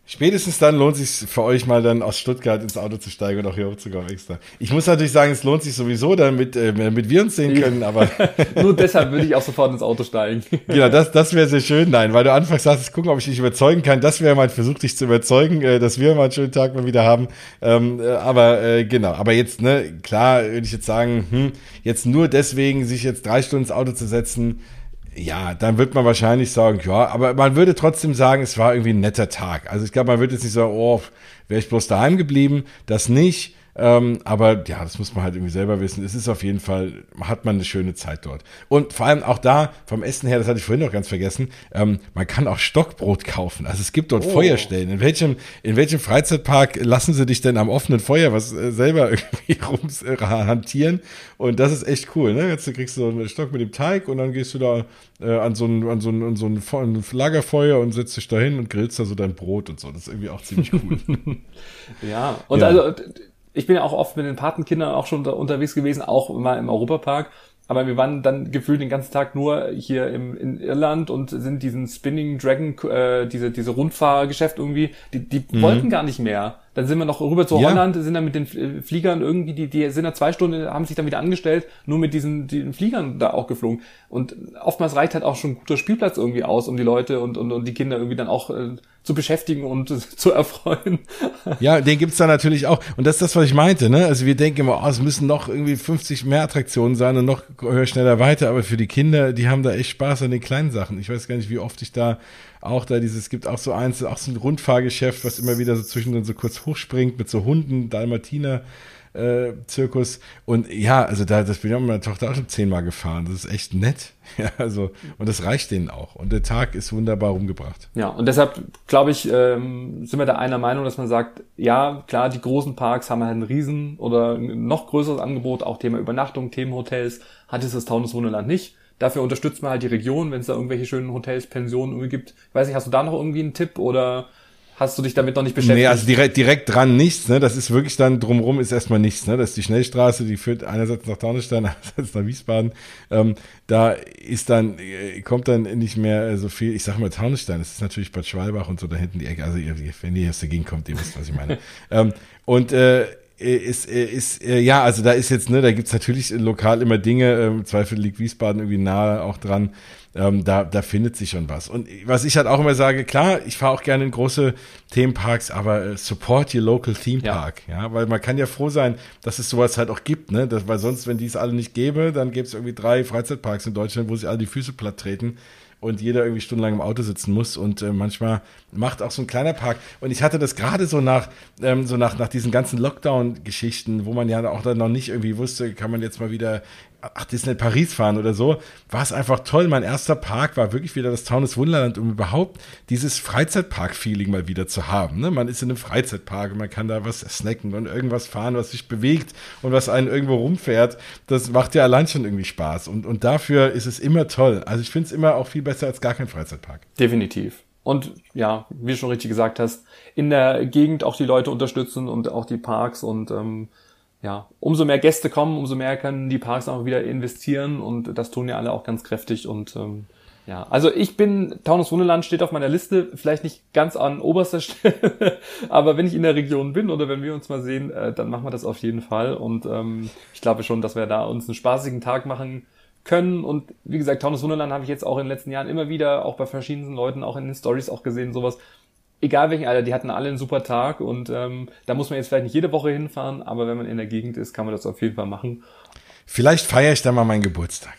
Spätestens dann lohnt es sich für euch mal dann aus Stuttgart ins Auto zu steigen und auch hier hochzukommen extra. Ich muss natürlich sagen, es lohnt sich sowieso, damit, äh, damit wir uns sehen können, aber. Nur deshalb würde ich auch sofort ins Auto steigen. genau, das, das wäre sehr schön. Nein, weil du anfangs sagst, gucken, ob ich dich überzeugen kann. Das wäre mein Versuch, dich zu überzeugen, äh, dass wir mal einen schönen Tag mal wieder haben. Ähm, äh, aber äh, genau, aber jetzt, ne, klar, würde ich jetzt sagen, hm, jetzt nur deswegen, sich jetzt drei Stunden ins Auto zu setzen, ja, dann wird man wahrscheinlich sagen, ja, aber man würde trotzdem sagen, es war irgendwie ein netter Tag. Also ich glaube, man würde jetzt nicht sagen, oh, wäre ich bloß daheim geblieben, das nicht. Ähm, aber ja, das muss man halt irgendwie selber wissen. Es ist auf jeden Fall, hat man eine schöne Zeit dort. Und vor allem auch da, vom Essen her, das hatte ich vorhin noch ganz vergessen, ähm, man kann auch Stockbrot kaufen. Also es gibt dort oh. Feuerstellen. In welchem, in welchem Freizeitpark lassen sie dich denn am offenen Feuer was äh, selber irgendwie rums äh, hantieren? Und das ist echt cool, ne? Jetzt kriegst du so einen Stock mit dem Teig und dann gehst du da äh, an so ein, an so ein, an so ein Lagerfeuer und setzt dich da hin und grillst da so dein Brot und so. Das ist irgendwie auch ziemlich cool. ja, und ja. also ich bin ja auch oft mit den Patenkindern auch schon unterwegs gewesen, auch mal im Europapark. Aber wir waren dann gefühlt den ganzen Tag nur hier im, in Irland und sind diesen Spinning Dragon, äh, diese, diese Rundfahrgeschäft irgendwie, die, die mhm. wollten gar nicht mehr. Dann sind wir noch rüber zu Ja. Holland, sind dann mit den Fl- Fliegern irgendwie, die, die sind da zwei Stunden, haben sich dann wieder angestellt, nur mit diesen, diesen Fliegern da auch geflogen. Und oftmals reicht halt auch schon ein guter Spielplatz irgendwie aus, um die Leute und, und, und die Kinder irgendwie dann auch äh, zu beschäftigen und äh, zu erfreuen. Ja, den gibt's da natürlich auch. Und das ist das, was ich meinte. Ne? Also wir denken immer, oh, es müssen noch irgendwie 50 mehr Attraktionen sein und noch höher, schneller weiter. Aber für die Kinder, die haben da echt Spaß an den kleinen Sachen. Ich weiß gar nicht, wie oft ich da auch da dieses, es gibt auch so eins, auch so ein Rundfahrgeschäft, was immer wieder so zwischendrin so kurz hochspringt mit so Hunden, Dalmatiner. Äh, Zirkus und ja, also da, das bin ich auch mit meiner Tochter auch schon zehnmal gefahren. Das ist echt nett. Ja, also, und das reicht denen auch. Und der Tag ist wunderbar rumgebracht. Ja, und deshalb glaube ich, ähm, sind wir da einer Meinung, dass man sagt, ja, klar, die großen Parks haben halt ein riesen oder ein noch größeres Angebot, auch Thema Übernachtung, Themenhotels, hat es das Taunus Wunderland nicht. Dafür unterstützt man halt die Region, wenn es da irgendwelche schönen Hotels, Pensionen irgendwie gibt. Ich weiß nicht, hast du da noch irgendwie einen Tipp oder hast du dich damit noch nicht beschäftigt? Nee, also direkt, direkt dran nichts, ne? Das ist wirklich dann drumrum ist erstmal nichts, ne? Das ist die Schnellstraße, die führt einerseits nach Taunusstein, andererseits nach Wiesbaden. Ähm, da ist dann, äh, kommt dann nicht mehr äh, so viel, ich sag mal Taunusstein, das ist natürlich Bad Schwalbach und so da hinten die Ecke, also ihr, wenn ihr der Gegend kommt, ihr wisst, was ich meine. ähm, und äh, ist, ist, äh, ja, also da ist jetzt, ne, da gibt's natürlich lokal immer Dinge, ähm, im Zweifel liegt Wiesbaden irgendwie nahe auch dran, ähm, da, da findet sich schon was. Und was ich halt auch immer sage, klar, ich fahre auch gerne in große Themenparks, aber äh, support your local theme Ja. park, ja. weil man kann ja froh sein, dass es sowas halt auch gibt, ne, das, weil sonst, wenn die es alle nicht gäbe, dann gäbe es irgendwie drei Freizeitparks in Deutschland, wo sich alle die Füße platt treten und jeder irgendwie stundenlang im Auto sitzen muss und äh, manchmal macht auch so ein kleiner Park. Und ich hatte das gerade so nach ähm, so nach nach diesen ganzen Lockdown Geschichten, wo man ja auch dann noch nicht irgendwie wusste, kann man jetzt mal wieder ach Disney Paris fahren oder so, war es einfach toll. Mein erster Park war wirklich wieder das Taunus Wunderland, um überhaupt dieses Freizeitpark-Feeling mal wieder zu haben. Ne? Man ist in einem Freizeitpark und man kann da was snacken und irgendwas fahren, was sich bewegt und was einen irgendwo rumfährt. Das macht ja allein schon irgendwie Spaß. Und, und dafür ist es immer toll. Also ich finde es immer auch viel besser als gar kein Freizeitpark. Definitiv. Und ja, wie du schon richtig gesagt hast, in der Gegend auch die Leute unterstützen und auch die Parks und ähm, ja, umso mehr Gäste kommen, umso mehr können die Parks auch wieder investieren und das tun ja alle auch ganz kräftig und ähm, ja, also ich bin, Taunus Wunderland steht auf meiner Liste, vielleicht nicht ganz an oberster Stelle, aber wenn ich in der Region bin oder wenn wir uns mal sehen, äh, dann machen wir das auf jeden Fall und ähm, ich glaube schon, dass wir da uns einen spaßigen Tag machen können und wie gesagt, Taunus Wunderland habe ich jetzt auch in den letzten Jahren immer wieder, auch bei verschiedenen Leuten, auch in den Stories auch gesehen, sowas, egal welchen Alter, die hatten alle einen super Tag und ähm, da muss man jetzt vielleicht nicht jede Woche hinfahren, aber wenn man in der Gegend ist, kann man das auf jeden Fall machen. Vielleicht feiere ich dann mal meinen Geburtstag.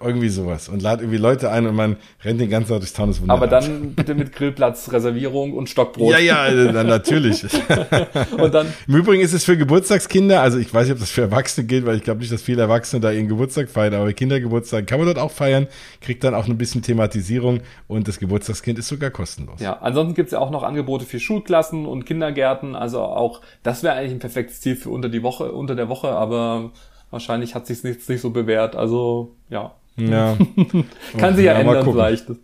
Irgendwie sowas. Und lade irgendwie Leute ein und man rennt den ganzen Tag durchs Wunderland. Aber dann bitte mit Grillplatzreservierung und Stockbrot. Ja, ja, äh, dann natürlich. Und dann, Im Übrigen ist es für Geburtstagskinder, also ich weiß nicht, ob das für Erwachsene gilt, weil ich glaube nicht, dass viele Erwachsene da ihren Geburtstag feiern, aber Kindergeburtstag kann man dort auch feiern, kriegt dann auch ein bisschen Thematisierung und das Geburtstagskind ist sogar kostenlos. ja, ansonsten gibt's ja auch noch Angebote für Schulklassen und Kindergärten, also auch, das wäre eigentlich ein perfektes Ziel für unter die Woche, unter der Woche, aber wahrscheinlich hat sich's nicht, nicht so bewährt, also ja. Ja. Kann sich ja, Ja, ändern vielleicht.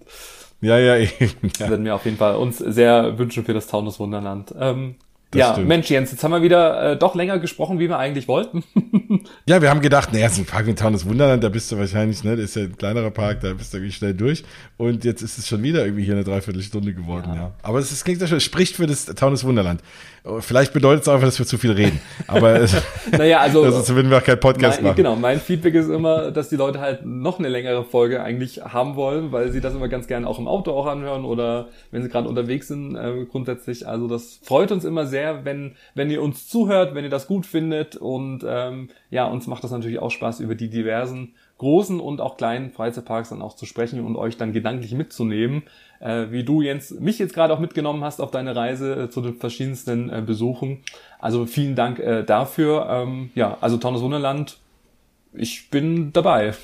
Das Ja, ja, eben. Ja. würden wir auf jeden Fall uns sehr wünschen für das Taunus Wunderland. Ähm, Das ja, stimmt. Mensch, Jens, jetzt haben wir wieder äh, doch länger gesprochen, wie wir eigentlich wollten. ja, wir haben gedacht, naja, so ein Park wie Taunus Wunderland, da bist du wahrscheinlich, ne, das ist ja ein kleinerer Park, da bist du irgendwie schnell durch. Und jetzt ist es schon wieder irgendwie hier eine Dreiviertelstunde geworden, ja. Aber es ist, klingt ja schon, es spricht für das Taunus Wunderland. Vielleicht bedeutet es auch einfach, dass wir zu viel reden. Aber naja, also sonst würden wir auch keinen Podcast mein, machen. genau, mein Feedback ist immer, dass die Leute halt noch eine längere Folge eigentlich haben wollen, weil sie das immer ganz gerne auch im Auto auch anhören oder wenn sie gerade unterwegs sind äh, grundsätzlich. Also das freut uns immer sehr, wenn wenn ihr uns zuhört, wenn ihr das gut findet und ähm, ja, uns macht das natürlich auch Spaß über die diversen großen und auch kleinen Freizeitparks dann auch zu sprechen und euch dann gedanklich mitzunehmen, äh, wie du Jens mich jetzt gerade auch mitgenommen hast auf deine Reise äh, zu den verschiedensten äh, Besuchen. Also vielen Dank äh, dafür. Ähm, ja, also Taunus Wunderland, ich bin dabei.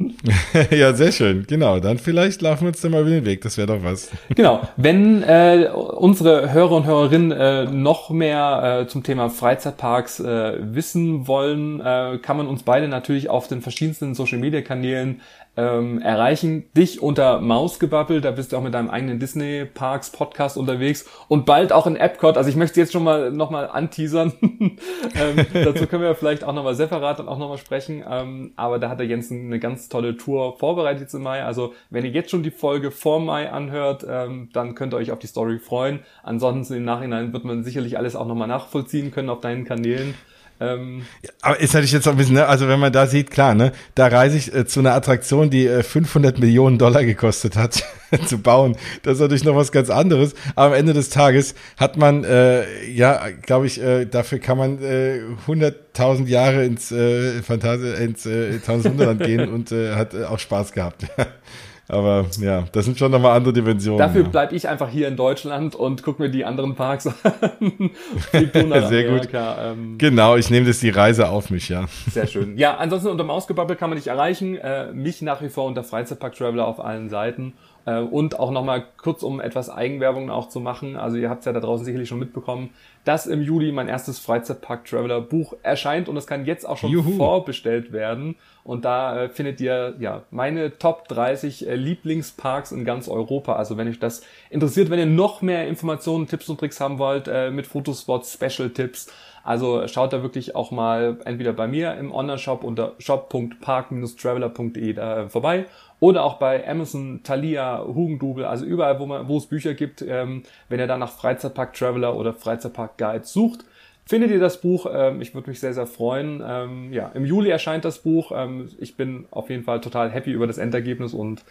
ja, sehr schön. Genau. Dann vielleicht laufen wir uns dann mal über den Weg. Das wäre doch was. genau. Wenn äh, unsere Hörer und Hörerinnen äh, noch mehr äh, zum Thema Freizeitparks äh, wissen wollen, äh, kann man uns beide natürlich auf den verschiedensten Social Media Kanälen ähm, erreichen. Dich unter Mausgebabbel, da bist du auch mit deinem eigenen Disney Parks Podcast unterwegs. Und bald auch in Epcot, also ich möchte jetzt schon mal nochmal anteasern, ähm, dazu können wir vielleicht auch nochmal separat dann auch nochmal sprechen, ähm, aber da hat der Jensen eine ganz tolle Tour vorbereitet im Mai, also wenn ihr jetzt schon die Folge vor Mai anhört, ähm, dann könnt ihr euch auf die Story freuen, ansonsten im Nachhinein wird man sicherlich alles auch nochmal nachvollziehen können auf deinen Kanälen. Ähm, aber ist natürlich jetzt auch ein bisschen, ne? also wenn man da sieht, klar, ne, da reise ich äh, zu einer Attraktion, die äh, 500 Millionen Dollar gekostet hat zu bauen. Das ist natürlich noch was ganz anderes. Aber am Ende des Tages hat man, äh, ja, glaube ich, äh, dafür kann man äh, 100.000 Jahre ins äh, Fantasie, ins äh, Wunderland gehen und äh, hat äh, auch Spaß gehabt. Aber ja, das sind schon nochmal andere Dimensionen. Dafür ja. bleibe ich einfach hier in Deutschland und gucke mir die anderen Parks an. sehr gut. Ähm, genau, ich nehme das die Reise auf mich, ja. Sehr schön. Ja, ansonsten unter Mausgebabbel kann man dich erreichen. Äh, mich nach wie vor unter Freizeitpark Traveler auf allen Seiten. Äh, und auch nochmal kurz, um etwas Eigenwerbung auch zu machen. Also ihr habt es ja da draußen sicherlich schon mitbekommen, dass im Juli mein erstes Freizeitpark Traveler Buch erscheint und es kann jetzt auch schon Juhu. vorbestellt werden. Und da äh, findet ihr ja meine Top 30 äh, Lieblingsparks in ganz Europa. Also wenn euch das interessiert, wenn ihr noch mehr Informationen, Tipps und Tricks haben wollt, äh, mit Fotospots, Special-Tipps, also schaut da wirklich auch mal entweder bei mir im Online-Shop unter shop.park-traveler.de da vorbei oder auch bei Amazon, Thalia, Hugendubel, also überall, wo, man, wo es Bücher gibt. Ähm, wenn ihr da nach Freizeitpark Traveler oder Freizeitpark Guide sucht, findet ihr das Buch. Ähm, ich würde mich sehr, sehr freuen. Ähm, ja, im Juli erscheint das Buch. Ähm, ich bin auf jeden Fall total happy über das Endergebnis und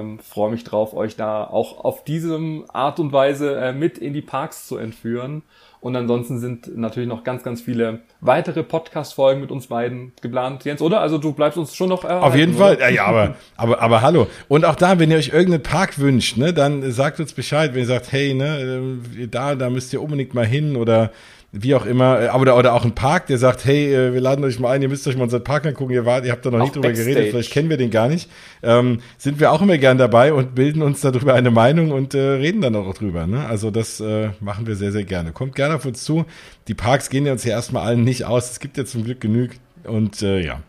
ähm, freue mich drauf, euch da auch auf diesem Art und Weise äh, mit in die Parks zu entführen. Und ansonsten sind natürlich noch ganz, ganz viele weitere Podcast-Folgen mit uns beiden geplant, Jens, oder? Also du bleibst uns schon noch erhalten, Auf jeden Fall, ja, aber, aber, aber hallo. Und auch da, wenn ihr euch irgendeinen Park wünscht, ne, dann sagt uns Bescheid, wenn ihr sagt, hey, ne, äh, da, da müsst ihr unbedingt mal hin oder wie auch immer, äh, oder, oder auch ein Park, der sagt, hey, äh, wir laden euch mal ein, ihr müsst euch mal unseren Park angucken, ihr wart, ihr habt da noch auch nicht drüber Backstage. geredet, vielleicht kennen wir den gar nicht, ähm, sind wir auch immer gern dabei und bilden uns darüber eine Meinung und äh, reden dann auch drüber. Ne? Also das äh, machen wir sehr, sehr gerne. Kommt gerne auf uns zu. Die Parks gehen ja uns ja erstmal allen nicht aus. Es gibt ja zum Glück genug. Und äh, ja,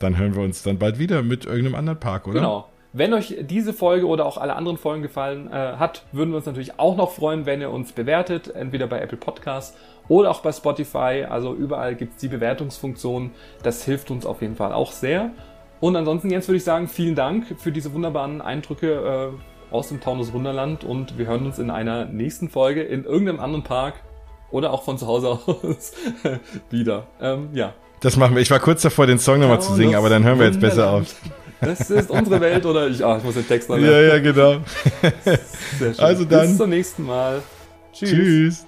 dann hören wir uns dann bald wieder mit irgendeinem anderen Park, oder? Genau. Wenn euch diese Folge oder auch alle anderen Folgen gefallen äh, hat, würden wir uns natürlich auch noch freuen, wenn ihr uns bewertet, entweder bei Apple Podcasts oder auch bei Spotify. Also überall gibt es die Bewertungsfunktion. Das hilft uns auf jeden Fall auch sehr. Und ansonsten, Jens, würde ich sagen, vielen Dank für diese wunderbaren Eindrücke äh, aus dem Taunus Wunderland und wir hören uns in einer nächsten Folge in irgendeinem anderen Park oder auch von zu Hause aus wieder. Ähm, ja. Das machen wir. Ich war kurz davor, den Song nochmal zu singen, aber dann hören wir jetzt besser auf. Das ist unsere Welt oder ich, ah, ich muss den Text noch Ja, ja, genau. Also dann. Bis zum nächsten Mal. Tschüss. Tschüss.